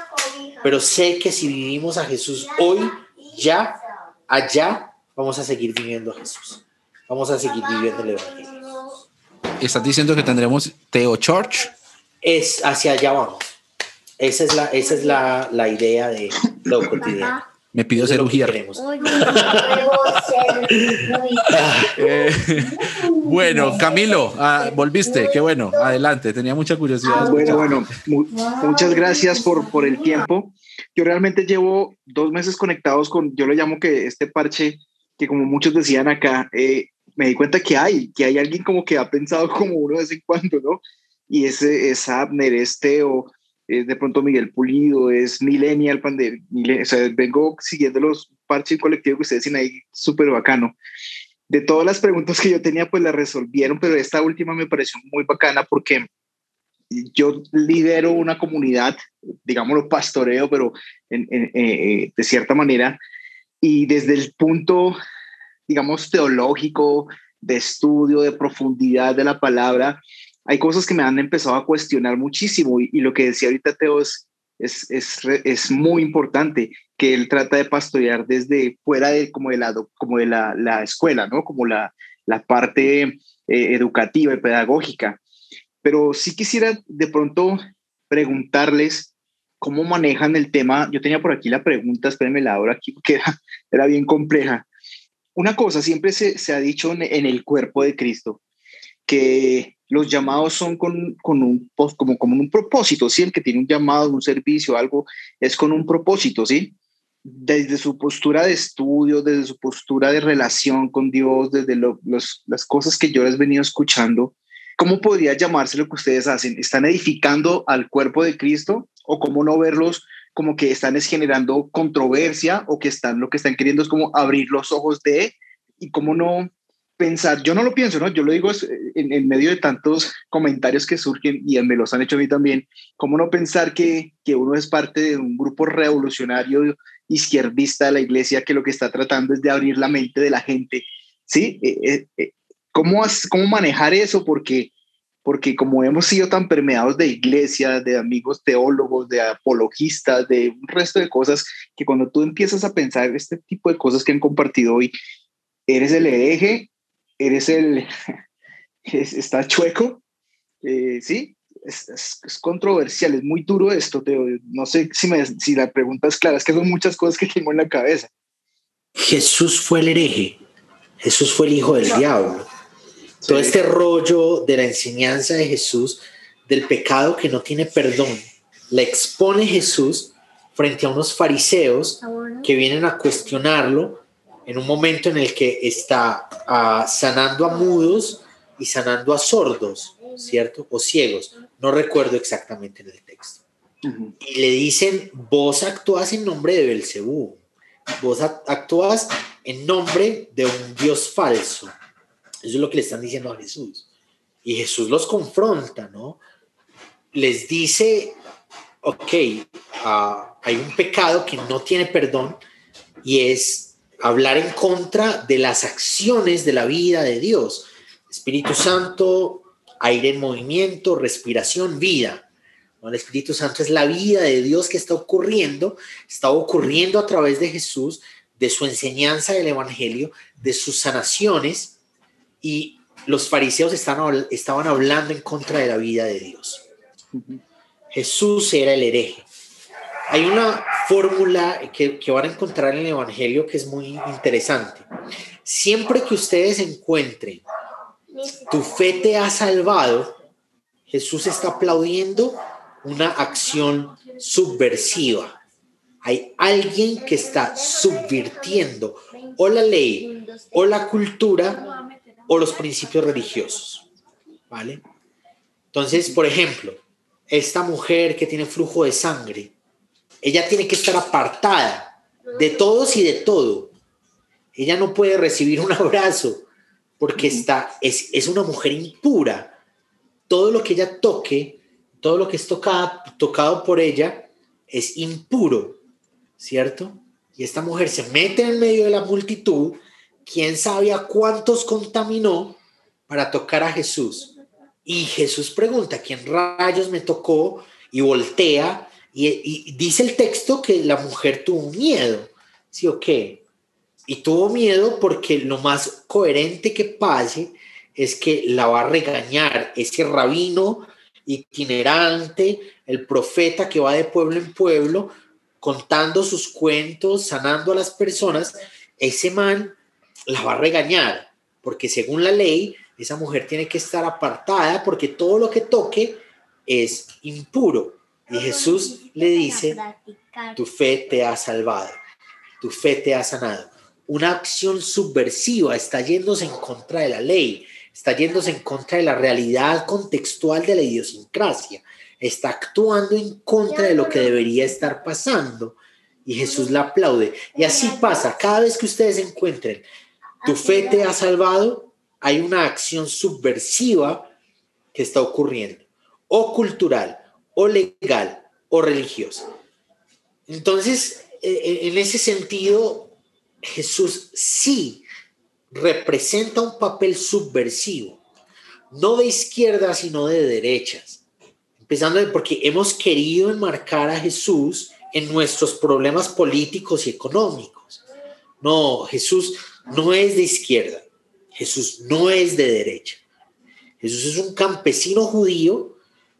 pero sé que si vivimos a Jesús hoy, ya, allá, vamos a seguir viviendo a Jesús. Vamos a seguir viviendo el Evangelio. ¿Estás diciendo que tendremos Teo Church? Es hacia allá vamos. Esa es la, esa es la, la idea de lo cotidiano. Me pido ser ujier. Eh, bueno, Camilo, ah, volviste, qué bueno, adelante, tenía mucha curiosidad. Bueno, bueno, muchas gracias por, por el tiempo. Yo realmente llevo dos meses conectados con, yo lo llamo que este parche, que como muchos decían acá, eh, me di cuenta que hay, que hay alguien como que ha pensado como uno de vez en cuando, ¿no? Y ese es Abner, es Teo, es de pronto Miguel Pulido, es Millennial, o sea, vengo siguiéndolos parche colectivo que ustedes tienen ahí súper bacano. De todas las preguntas que yo tenía, pues las resolvieron, pero esta última me pareció muy bacana porque yo lidero una comunidad, digámoslo pastoreo, pero en, en, eh, de cierta manera, y desde el punto, digamos, teológico, de estudio, de profundidad de la palabra, hay cosas que me han empezado a cuestionar muchísimo y, lo que decía ahorita Teo es, es, es, es, muy importante que él trata de pastorear desde fuera de como de la, como de la, la escuela, ¿no? Como la, la parte eh, educativa y pedagógica. Pero sí quisiera de pronto preguntarles cómo manejan el tema. Yo tenía por aquí la pregunta, espérenme la hora aquí, que era, era bien compleja. Una cosa, siempre se, se ha dicho en, el cuerpo de Cristo, que los llamados son con, con un, como, como un propósito, ¿sí? El que tiene un llamado, un servicio, algo, es con un propósito, ¿sí? Desde su postura de estudio, desde su postura de relación con Dios, desde lo, los, las cosas que yo les he venido escuchando, ¿cómo podría llamarse lo que ustedes hacen? ¿Están edificando al cuerpo de Cristo o cómo no verlos como que están generando controversia o que están lo que están queriendo es como abrir los ojos de y cómo no pensar, yo no lo pienso, ¿no? Yo lo digo en, en medio de tantos comentarios que surgen y me los han hecho a mí también, cómo no pensar que, que uno es parte de un grupo revolucionario izquierdista de la iglesia que lo que está tratando es de abrir la mente de la gente, ¿sí? Eh, eh, ¿Cómo, cómo manejar eso? Porque, porque como hemos sido tan permeados de iglesias, de amigos teólogos, de apologistas, de un resto de cosas, que cuando tú empiezas a pensar este tipo de cosas que han compartido hoy, eres el hereje, eres el, <laughs> es, está chueco, eh, ¿sí? Es, es, es, controversial, es muy duro esto, Teo. No sé si, me, si la pregunta es clara, es que son muchas cosas que tengo en la cabeza. Jesús fue el hereje, Jesús fue el hijo del no. diablo. Todo este rollo de la enseñanza de Jesús, del pecado que no tiene perdón, la expone Jesús frente a unos fariseos que vienen a cuestionarlo en un momento en el que está uh, sanando a mudos y sanando a sordos, ¿cierto? O ciegos. No recuerdo exactamente en el texto. Uh -huh. Y le dicen, vos actúas en nombre de Belcebú, vos actúas en nombre de un Dios falso. Eso es lo que le están diciendo a Jesús. Y Jesús los confronta, ¿no? Les dice, ok, uh, hay un pecado que no tiene perdón y es hablar en contra de las acciones de la vida de Dios. Espíritu Santo, aire en movimiento, respiración, vida. El Espíritu Santo es la vida de Dios que está ocurriendo, está ocurriendo a través de Jesús, de su enseñanza del Evangelio, de sus sanaciones, y los fariseos están, estaban hablando en contra de la vida de Dios. Jesús era el hereje. Hay una fórmula que, van a encontrar en el Evangelio que es muy interesante. Siempre que ustedes encuentren tu fe te ha salvado, Jesús está aplaudiendo una acción subversiva. Hay alguien que está subvirtiendo o la ley o la cultura o los principios religiosos. ¿Vale? Entonces, por ejemplo, esta mujer que tiene flujo de sangre, ella tiene que estar apartada de todos y de todo. Ella no puede recibir un abrazo porque está, es, es una mujer impura. Todo lo que ella toque, todo lo que es tocado, tocado por ella, es impuro, ¿cierto? Y esta mujer se mete en medio de la multitud, quién sabe a cuántos contaminó para tocar a Jesús. Y Jesús pregunta, ¿quién rayos me tocó? Y voltea y, dice el texto que la mujer tuvo miedo, ¿sí o qué? Y tuvo miedo porque lo más coherente que pase es que la va a regañar ese rabino itinerante, el profeta que va de pueblo en pueblo, contando sus cuentos, sanando a las personas, ese man la va a regañar, porque según la ley, esa mujer tiene que estar apartada porque todo lo que toque es impuro. Y Jesús le dice, tu fe te ha salvado, tu fe te ha sanado. Una acción subversiva está yéndose en contra de la ley, está yéndose en contra de la realidad contextual de la idiosincrasia, está actuando en contra de lo que debería estar pasando. y Jesús la aplaude. Y así pasa, cada vez que ustedes encuentren, tu fe te ha salvado, hay una acción subversiva que está ocurriendo, o cultural, o legal, o religiosa. Entonces, e, e, en ese sentido, Jesús sí representa un papel subversivo, no de izquierda, sino de derechas. Empezando porque hemos querido enmarcar a Jesús en nuestros problemas políticos y económicos. No, Jesús no es de izquierda, Jesús no es de derecha. Jesús es un campesino judío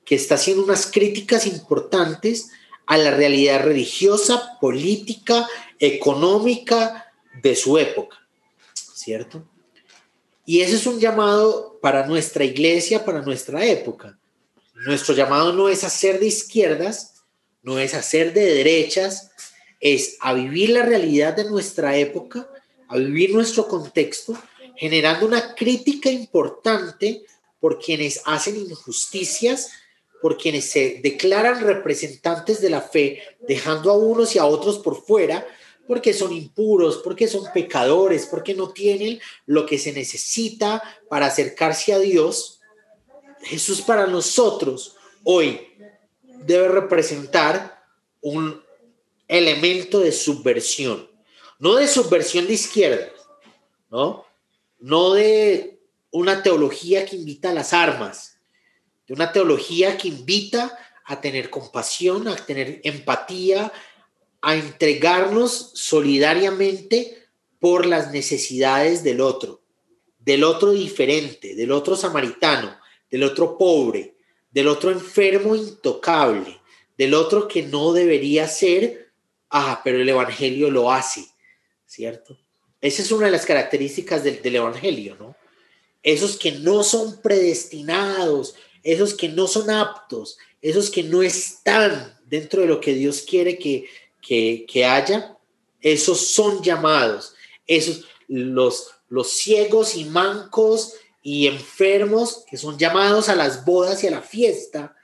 que está haciendo unas críticas importantes a la realidad religiosa, política, económica de su época, ¿cierto? Y ese es un llamado para nuestra iglesia, para nuestra época. Nuestro llamado no es a ser de izquierdas, no es a ser de derechas, es a vivir la realidad de nuestra época, a vivir nuestro contexto, generando una crítica importante por quienes hacen injusticias, por quienes se declaran representantes de la fe, dejando a unos y a otros por fuera, porque son impuros, porque son pecadores, porque no tienen lo que se necesita para acercarse a Dios. Jesús para nosotros hoy debe representar un elemento de subversión, no de subversión de izquierda, ¿no? No de una teología que invita a las armas, una teología que invita a tener compasión, a tener empatía, a entregarnos solidariamente por las necesidades del otro, del otro diferente, del otro samaritano, del otro pobre, del otro enfermo intocable, del otro que no debería ser, ah, pero el Evangelio lo hace, ¿cierto? Esa es una de las características del, del Evangelio, ¿no? Esos que no son predestinados, esos que no son aptos, esos que no están dentro de lo que Dios quiere que, que, haya, esos son llamados, esos los, los ciegos y mancos y enfermos que son llamados a las bodas y a la fiesta,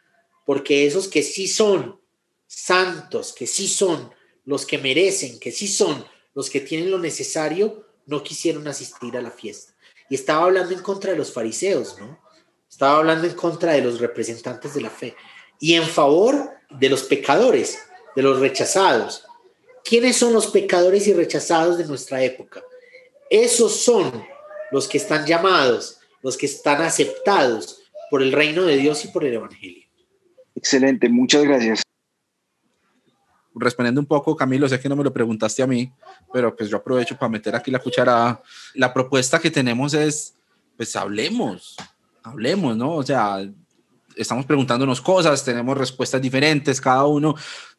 porque esos que sí son santos, que sí son los que merecen, que sí son los que tienen lo necesario, no quisieron asistir a la fiesta. Y estaba hablando en contra de los fariseos, ¿no? Estaba hablando en contra de los representantes de la fe y en favor de los pecadores, de los rechazados. ¿Quiénes son los pecadores y rechazados de nuestra época? Esos son los que están llamados, los que están aceptados por el reino de Dios y por el Evangelio. Excelente, muchas gracias. Respondiendo un poco, Camilo, sé que no me lo preguntaste a mí, pero pues yo aprovecho para meter aquí la cuchara. La propuesta que tenemos es, pues hablemos, hablemos, ¿no? O sea, estamos preguntándonos cosas, tenemos respuestas diferentes, cada uno,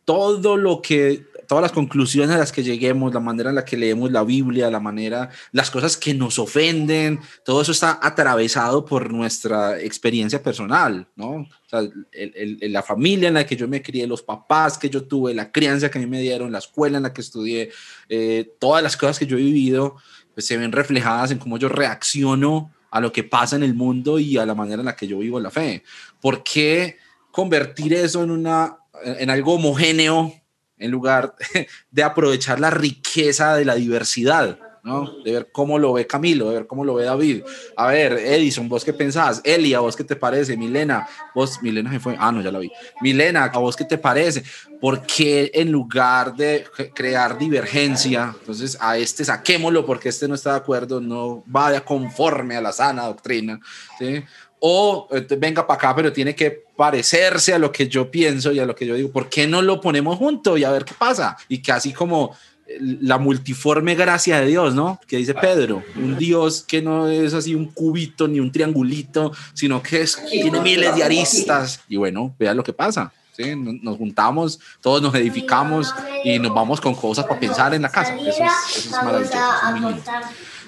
todo lo que, todas las conclusiones a las que lleguemos, la manera en la que leemos la Biblia, la manera, las cosas que nos ofenden, todo eso está atravesado por nuestra experiencia personal, ¿no? O sea, la familia en la que yo me crié, los papás que yo tuve, la crianza que a mí me dieron, la escuela en la que estudié, eh, todas las cosas que yo he vivido, pues se ven reflejadas en cómo yo reacciono a lo que pasa en el mundo y a la manera en la que yo vivo la fe. ¿Por qué convertir eso en una en algo homogéneo en lugar <laughs> de aprovechar la riqueza de la diversidad, ¿no? De ver cómo lo ve Camilo, de ver cómo lo ve David. A ver, Edison, ¿vos qué pensás? Elia, ¿vos qué te parece? Milena, vos, Milena se fue, ah, no, ya la vi. Milena, ¿a vos qué te parece? ¿Por qué en lugar de crear divergencia, entonces a este saquémoslo porque este no está de acuerdo, no vaya conforme a la sana doctrina, ¿sí? o eh, venga para acá, pero tiene que parecerse a lo que yo pienso y a lo que yo digo. ¿Por qué no lo ponemos junto y a ver qué pasa? Y casi como la multiforme gracia de Dios, ¿no? Que dice Pedro, un Dios que no es así un cubito ni un triangulito, sino que es, tiene miles de aristas. Y bueno, vea lo que pasa. ¿sí? Nos juntamos, todos nos edificamos y nos vamos con cosas para pensar en la casa. Eso es, eso es maravilloso.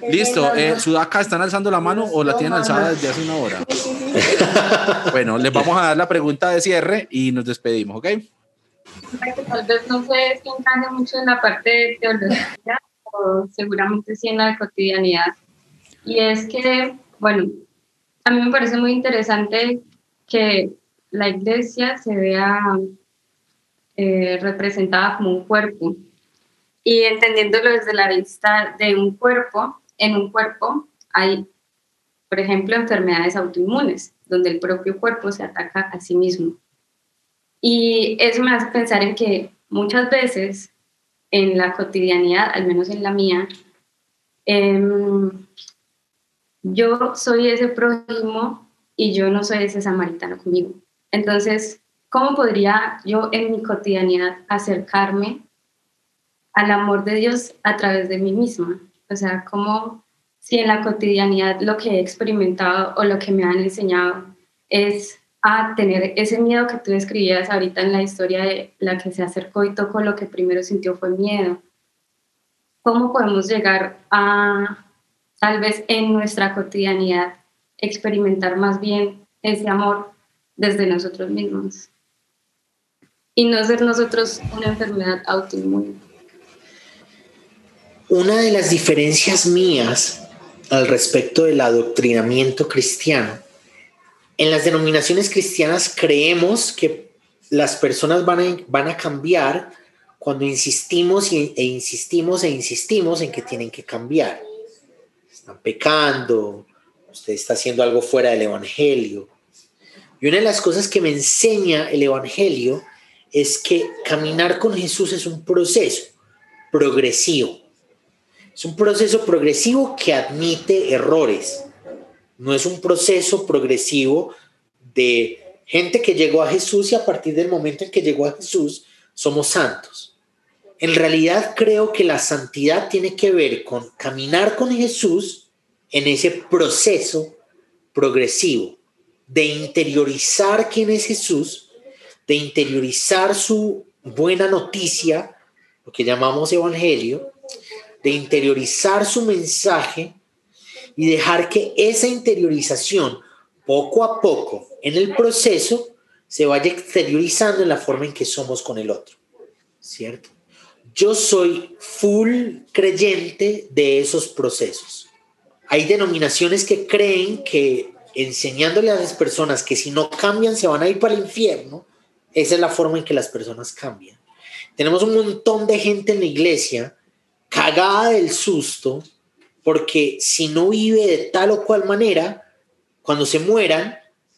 Listo, eh, Sudaka, ¿están alzando la mano o la tienen alzada desde hace una hora? <laughs> bueno, les vamos a dar la pregunta de cierre y nos despedimos, ¿ok? Tal vez no se encaje mucho en la parte de teología, o seguramente sí en la cotidianidad. Y es que, bueno, a mí me parece muy interesante que la iglesia se vea eh, representada como un cuerpo y entendiéndolo desde la vista de un cuerpo, en un cuerpo hay, por ejemplo, enfermedades autoinmunes, donde el propio cuerpo se ataca a sí mismo. Y eso me hace pensar en que muchas veces en la cotidianidad, al menos en la mía, em, yo soy ese prójimo y yo no soy ese samaritano conmigo. Entonces, ¿cómo podría yo en mi cotidianidad acercarme al amor de Dios a través de mí misma? O sea, ¿cómo si en la cotidianidad lo que he experimentado o lo que me han enseñado es a tener ese miedo que tú describías ahorita en la historia de la que se acercó y tocó, lo que primero sintió fue miedo. ¿Cómo podemos llegar a, tal vez en nuestra cotidianidad, experimentar más bien ese amor desde nosotros mismos? Y no ser nosotros una enfermedad autoinmune. Una de las diferencias mías al respecto del adoctrinamiento cristiano en las denominaciones cristianas creemos que las personas van a, van a cambiar cuando insistimos e insistimos e insistimos en que tienen que cambiar. Están pecando, usted está haciendo algo fuera del Evangelio. Y una de las cosas que me enseña el Evangelio es que caminar con Jesús es un proceso progresivo. Es un proceso progresivo que admite errores no es un proceso progresivo de gente que llegó a Jesús y a partir del momento en que llegó a Jesús somos santos. En realidad creo que la santidad tiene que ver con caminar con Jesús en ese proceso progresivo de interiorizar quién es Jesús, de interiorizar su buena noticia, lo que llamamos evangelio, de interiorizar su mensaje y dejar que esa interiorización poco a poco en el proceso se vaya exteriorizando en la forma en que somos con el otro, ¿cierto? Yo soy full creyente de esos procesos. Hay denominaciones que creen que enseñándole a las personas que si no cambian se van a ir para el infierno, esa es la forma en que las personas cambian. Tenemos un montón de gente en la iglesia cagada del susto porque si no vive de tal o cual manera, cuando se mueran,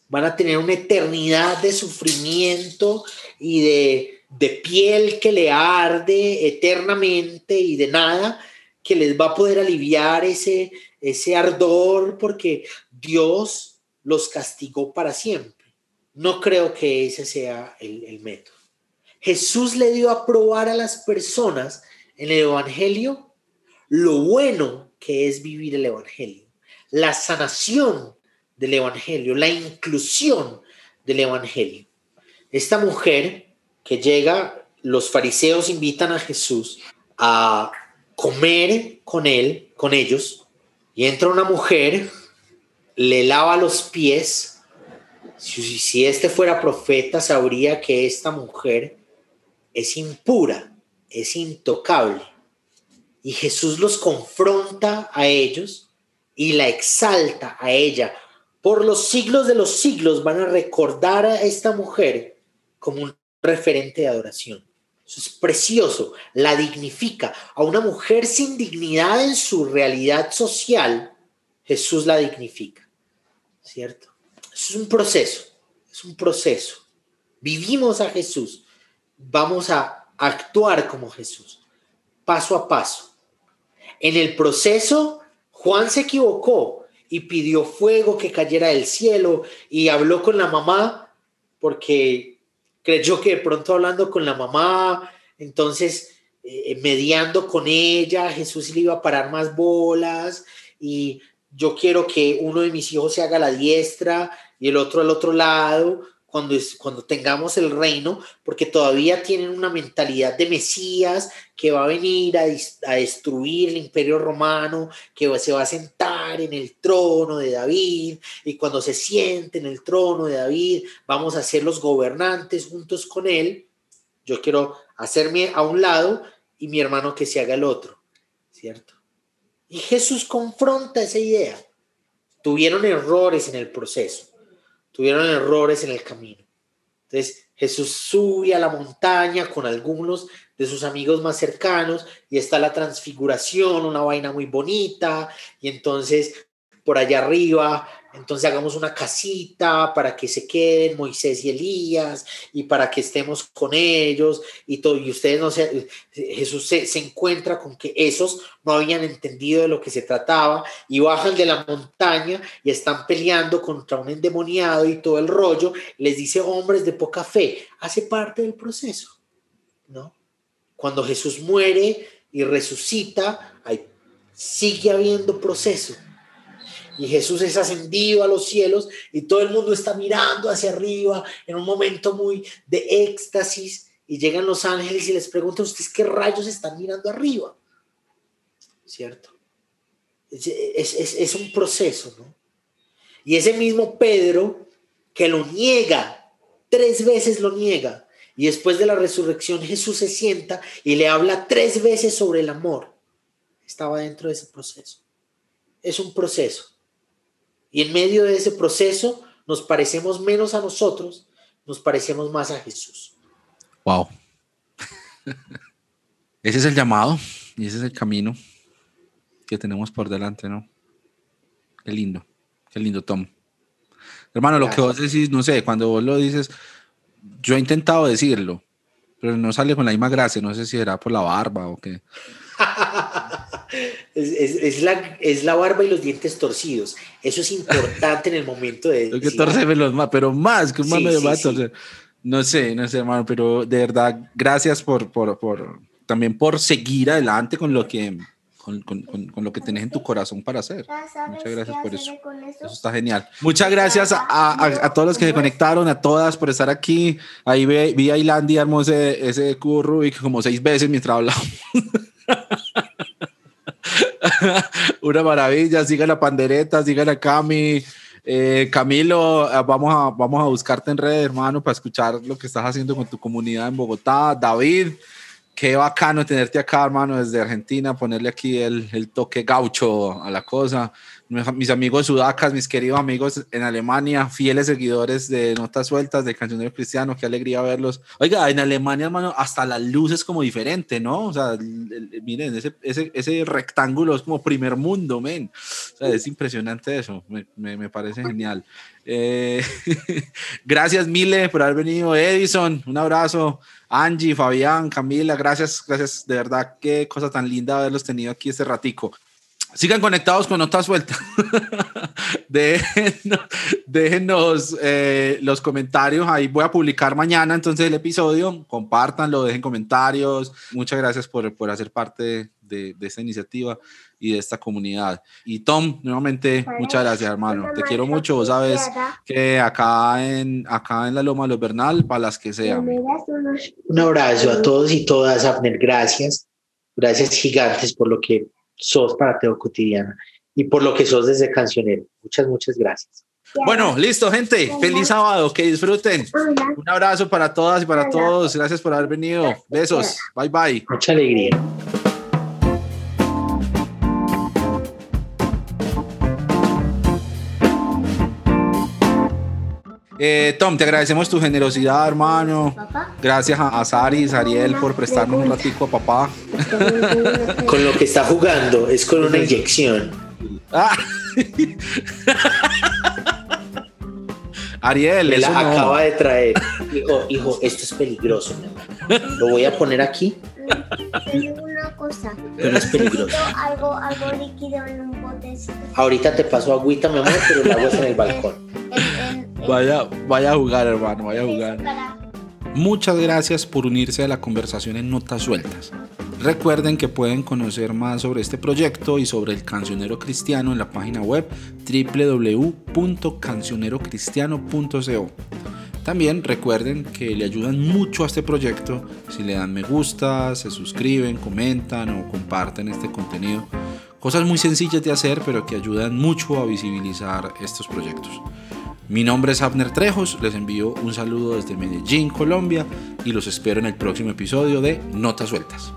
van a tener una eternidad de sufrimiento y de, de piel que le arde eternamente y de nada que les va a poder aliviar ese, ese ardor porque Dios los castigó para siempre. No creo que ese sea el, el método. Jesús le dio a probar a las personas en el Evangelio lo bueno que es vivir el Evangelio, la sanación del Evangelio, la inclusión del Evangelio. Esta mujer que llega, los fariseos invitan a Jesús a comer con él, con ellos, y entra una mujer, le lava los pies. Si, si este fuera profeta, sabría que esta mujer es impura, es intocable y Jesús los confronta a ellos y la exalta a ella. Por los siglos de los siglos van a recordar a esta mujer como un referente de adoración. Eso es precioso, la dignifica. A una mujer sin dignidad en su realidad social, Jesús la dignifica. ¿Cierto? Es un proceso, es un proceso. Vivimos a Jesús, vamos a actuar como Jesús, paso a paso. En el proceso, Juan se equivocó y pidió fuego que cayera del cielo y habló con la mamá porque creyó que de pronto hablando con la mamá, entonces eh, mediando con ella, Jesús le iba a parar más bolas y yo quiero que uno de mis hijos se haga la diestra y el otro al otro lado, cuando, tengamos el reino, porque todavía tienen una mentalidad de Mesías que va a venir a, a, destruir el imperio romano, que se va a sentar en el trono de David, y cuando se siente en el trono de David, vamos a ser los gobernantes juntos con él. Yo quiero hacerme a un lado y mi hermano que se haga el otro, ¿cierto? Y Jesús confronta esa idea. Tuvieron errores en el proceso tuvieron errores en el camino. Entonces, Jesús sube a la montaña con algunos de sus amigos más cercanos y está la transfiguración, una vaina muy bonita, y entonces por allá arriba entonces hagamos una casita para que se queden Moisés y Elías y para que estemos con ellos y todo. Y ustedes no sé, Jesús se, se, encuentra con que esos no habían entendido de lo que se trataba y bajan de la montaña y están peleando contra un endemoniado y todo el rollo. Les dice hombres de poca fe, hace parte del proceso, ¿no? Cuando Jesús muere y resucita, sigue habiendo proceso y Jesús es ascendido a los cielos y todo el mundo está mirando hacia arriba en un momento muy de éxtasis y llegan los ángeles y les preguntan ustedes qué rayos están mirando arriba. ¿Cierto? Es, es, es un proceso, ¿no? Y ese mismo Pedro que lo niega, tres veces lo niega, y después de la resurrección Jesús se sienta y le habla tres veces sobre el amor. Estaba dentro de ese proceso. Es un proceso. Y en medio de ese proceso nos parecemos menos a nosotros, nos parecemos más a Jesús. Wow. <laughs> Ese es el llamado y ese es el camino que tenemos por delante, ¿no? Qué lindo, qué lindo, Tom. Hermano, lo que vos decís, no sé, cuando vos lo dices, yo he intentado decirlo, pero no sale con la misma gracia, no sé si era por la barba o qué. <laughs> es, es, la, es la barba y los dientes torcidos. Eso es importante en el momento de. que torcerme los más, pero más que un sí, sí, sí. No sé, no sé, hermano, pero de verdad, gracias por, por, por también por seguir adelante con lo que. Con, con, con, lo que tenés en tu corazón para hacer. Muchas gracias por eso. eso. está genial. Muchas gracias a, a, a, todos los que se conectaron, a todas por estar aquí. Ahí vi, vi a Ilandia armó ese, ese cubo Rubik como seis veces mientras hablamos. <laughs> Una maravilla, sigan la pandereta, sigan a Cami. Eh, Camilo, vamos a, vamos a buscarte en redes, hermano, para escuchar lo que estás haciendo con tu comunidad en Bogotá. David, qué bacano tenerte acá, hermano, desde Argentina, ponerle aquí el, el toque gaucho a la cosa mis amigos sudacas, mis queridos amigos en Alemania, fieles seguidores de Notas Sueltas, de Cancionero Cristiano, qué alegría verlos. Oiga, en Alemania, hermano, hasta la luz es como diferente, ¿no? O sea, miren, ese, ese, ese rectángulo es como primer mundo, men. O sea, es impresionante eso, me, me, me parece genial. Eh, <laughs> gracias, Mile, por haber venido. Edison, un abrazo. Angie, Fabián, Camila, gracias, gracias. De verdad, qué cosa tan linda haberlos tenido aquí este ratico. Sigan conectados con Notas Sueltas. <laughs> déjenos, déjenos eh, los comentarios. Ahí voy a publicar mañana entonces el episodio. Compártanlo, dejen comentarios. Muchas gracias por, por hacer parte de, de, esta iniciativa y de esta comunidad. Y Tom, nuevamente, muchas gracias, hermano. Te quiero mucho. Vos sabes que acá en, acá en la Loma de los Bernal, para las que sean. Un abrazo a todos y todas, Abner. Gracias. Gracias gigantes por lo que sos para Teo Cotidiana y por lo que sos desde Cancionero. Muchas, muchas gracias. Bueno, listo, gente. Feliz sábado. Que disfruten. Un abrazo para todas y para todos. Gracias por haber venido. Besos. Bye, bye. Mucha alegría. Eh, Tom, te agradecemos tu generosidad, hermano. ¿Papá? Gracias a, a Saris, Ariel, por prestarnos un ratico a papá. Con lo que está jugando, es con una inyección. Ah. Ariel, Me la no. acaba de traer. Hijo, hijo, esto es peligroso. Lo voy a poner aquí. una cosa. Pero es peligroso. Algo, algo líquido en un botecito. Ahorita te paso agüita, mi amor, pero el agua es en el balcón. Vaya, vaya a jugar, hermano, vaya a jugar. Muchas gracias por unirse a la conversación en Notas Sueltas. Recuerden que pueden conocer más sobre este proyecto y sobre el cancionero cristiano en la página web www.cancionerocristiano.co. También recuerden que le ayudan mucho a este proyecto si le dan me gusta, se suscriben, comentan o comparten este contenido. Cosas muy sencillas de hacer pero que ayudan mucho a visibilizar estos proyectos. Mi nombre es Abner Trejos, les envío un saludo desde Medellín, Colombia y los espero en el próximo episodio de Notas Sueltas.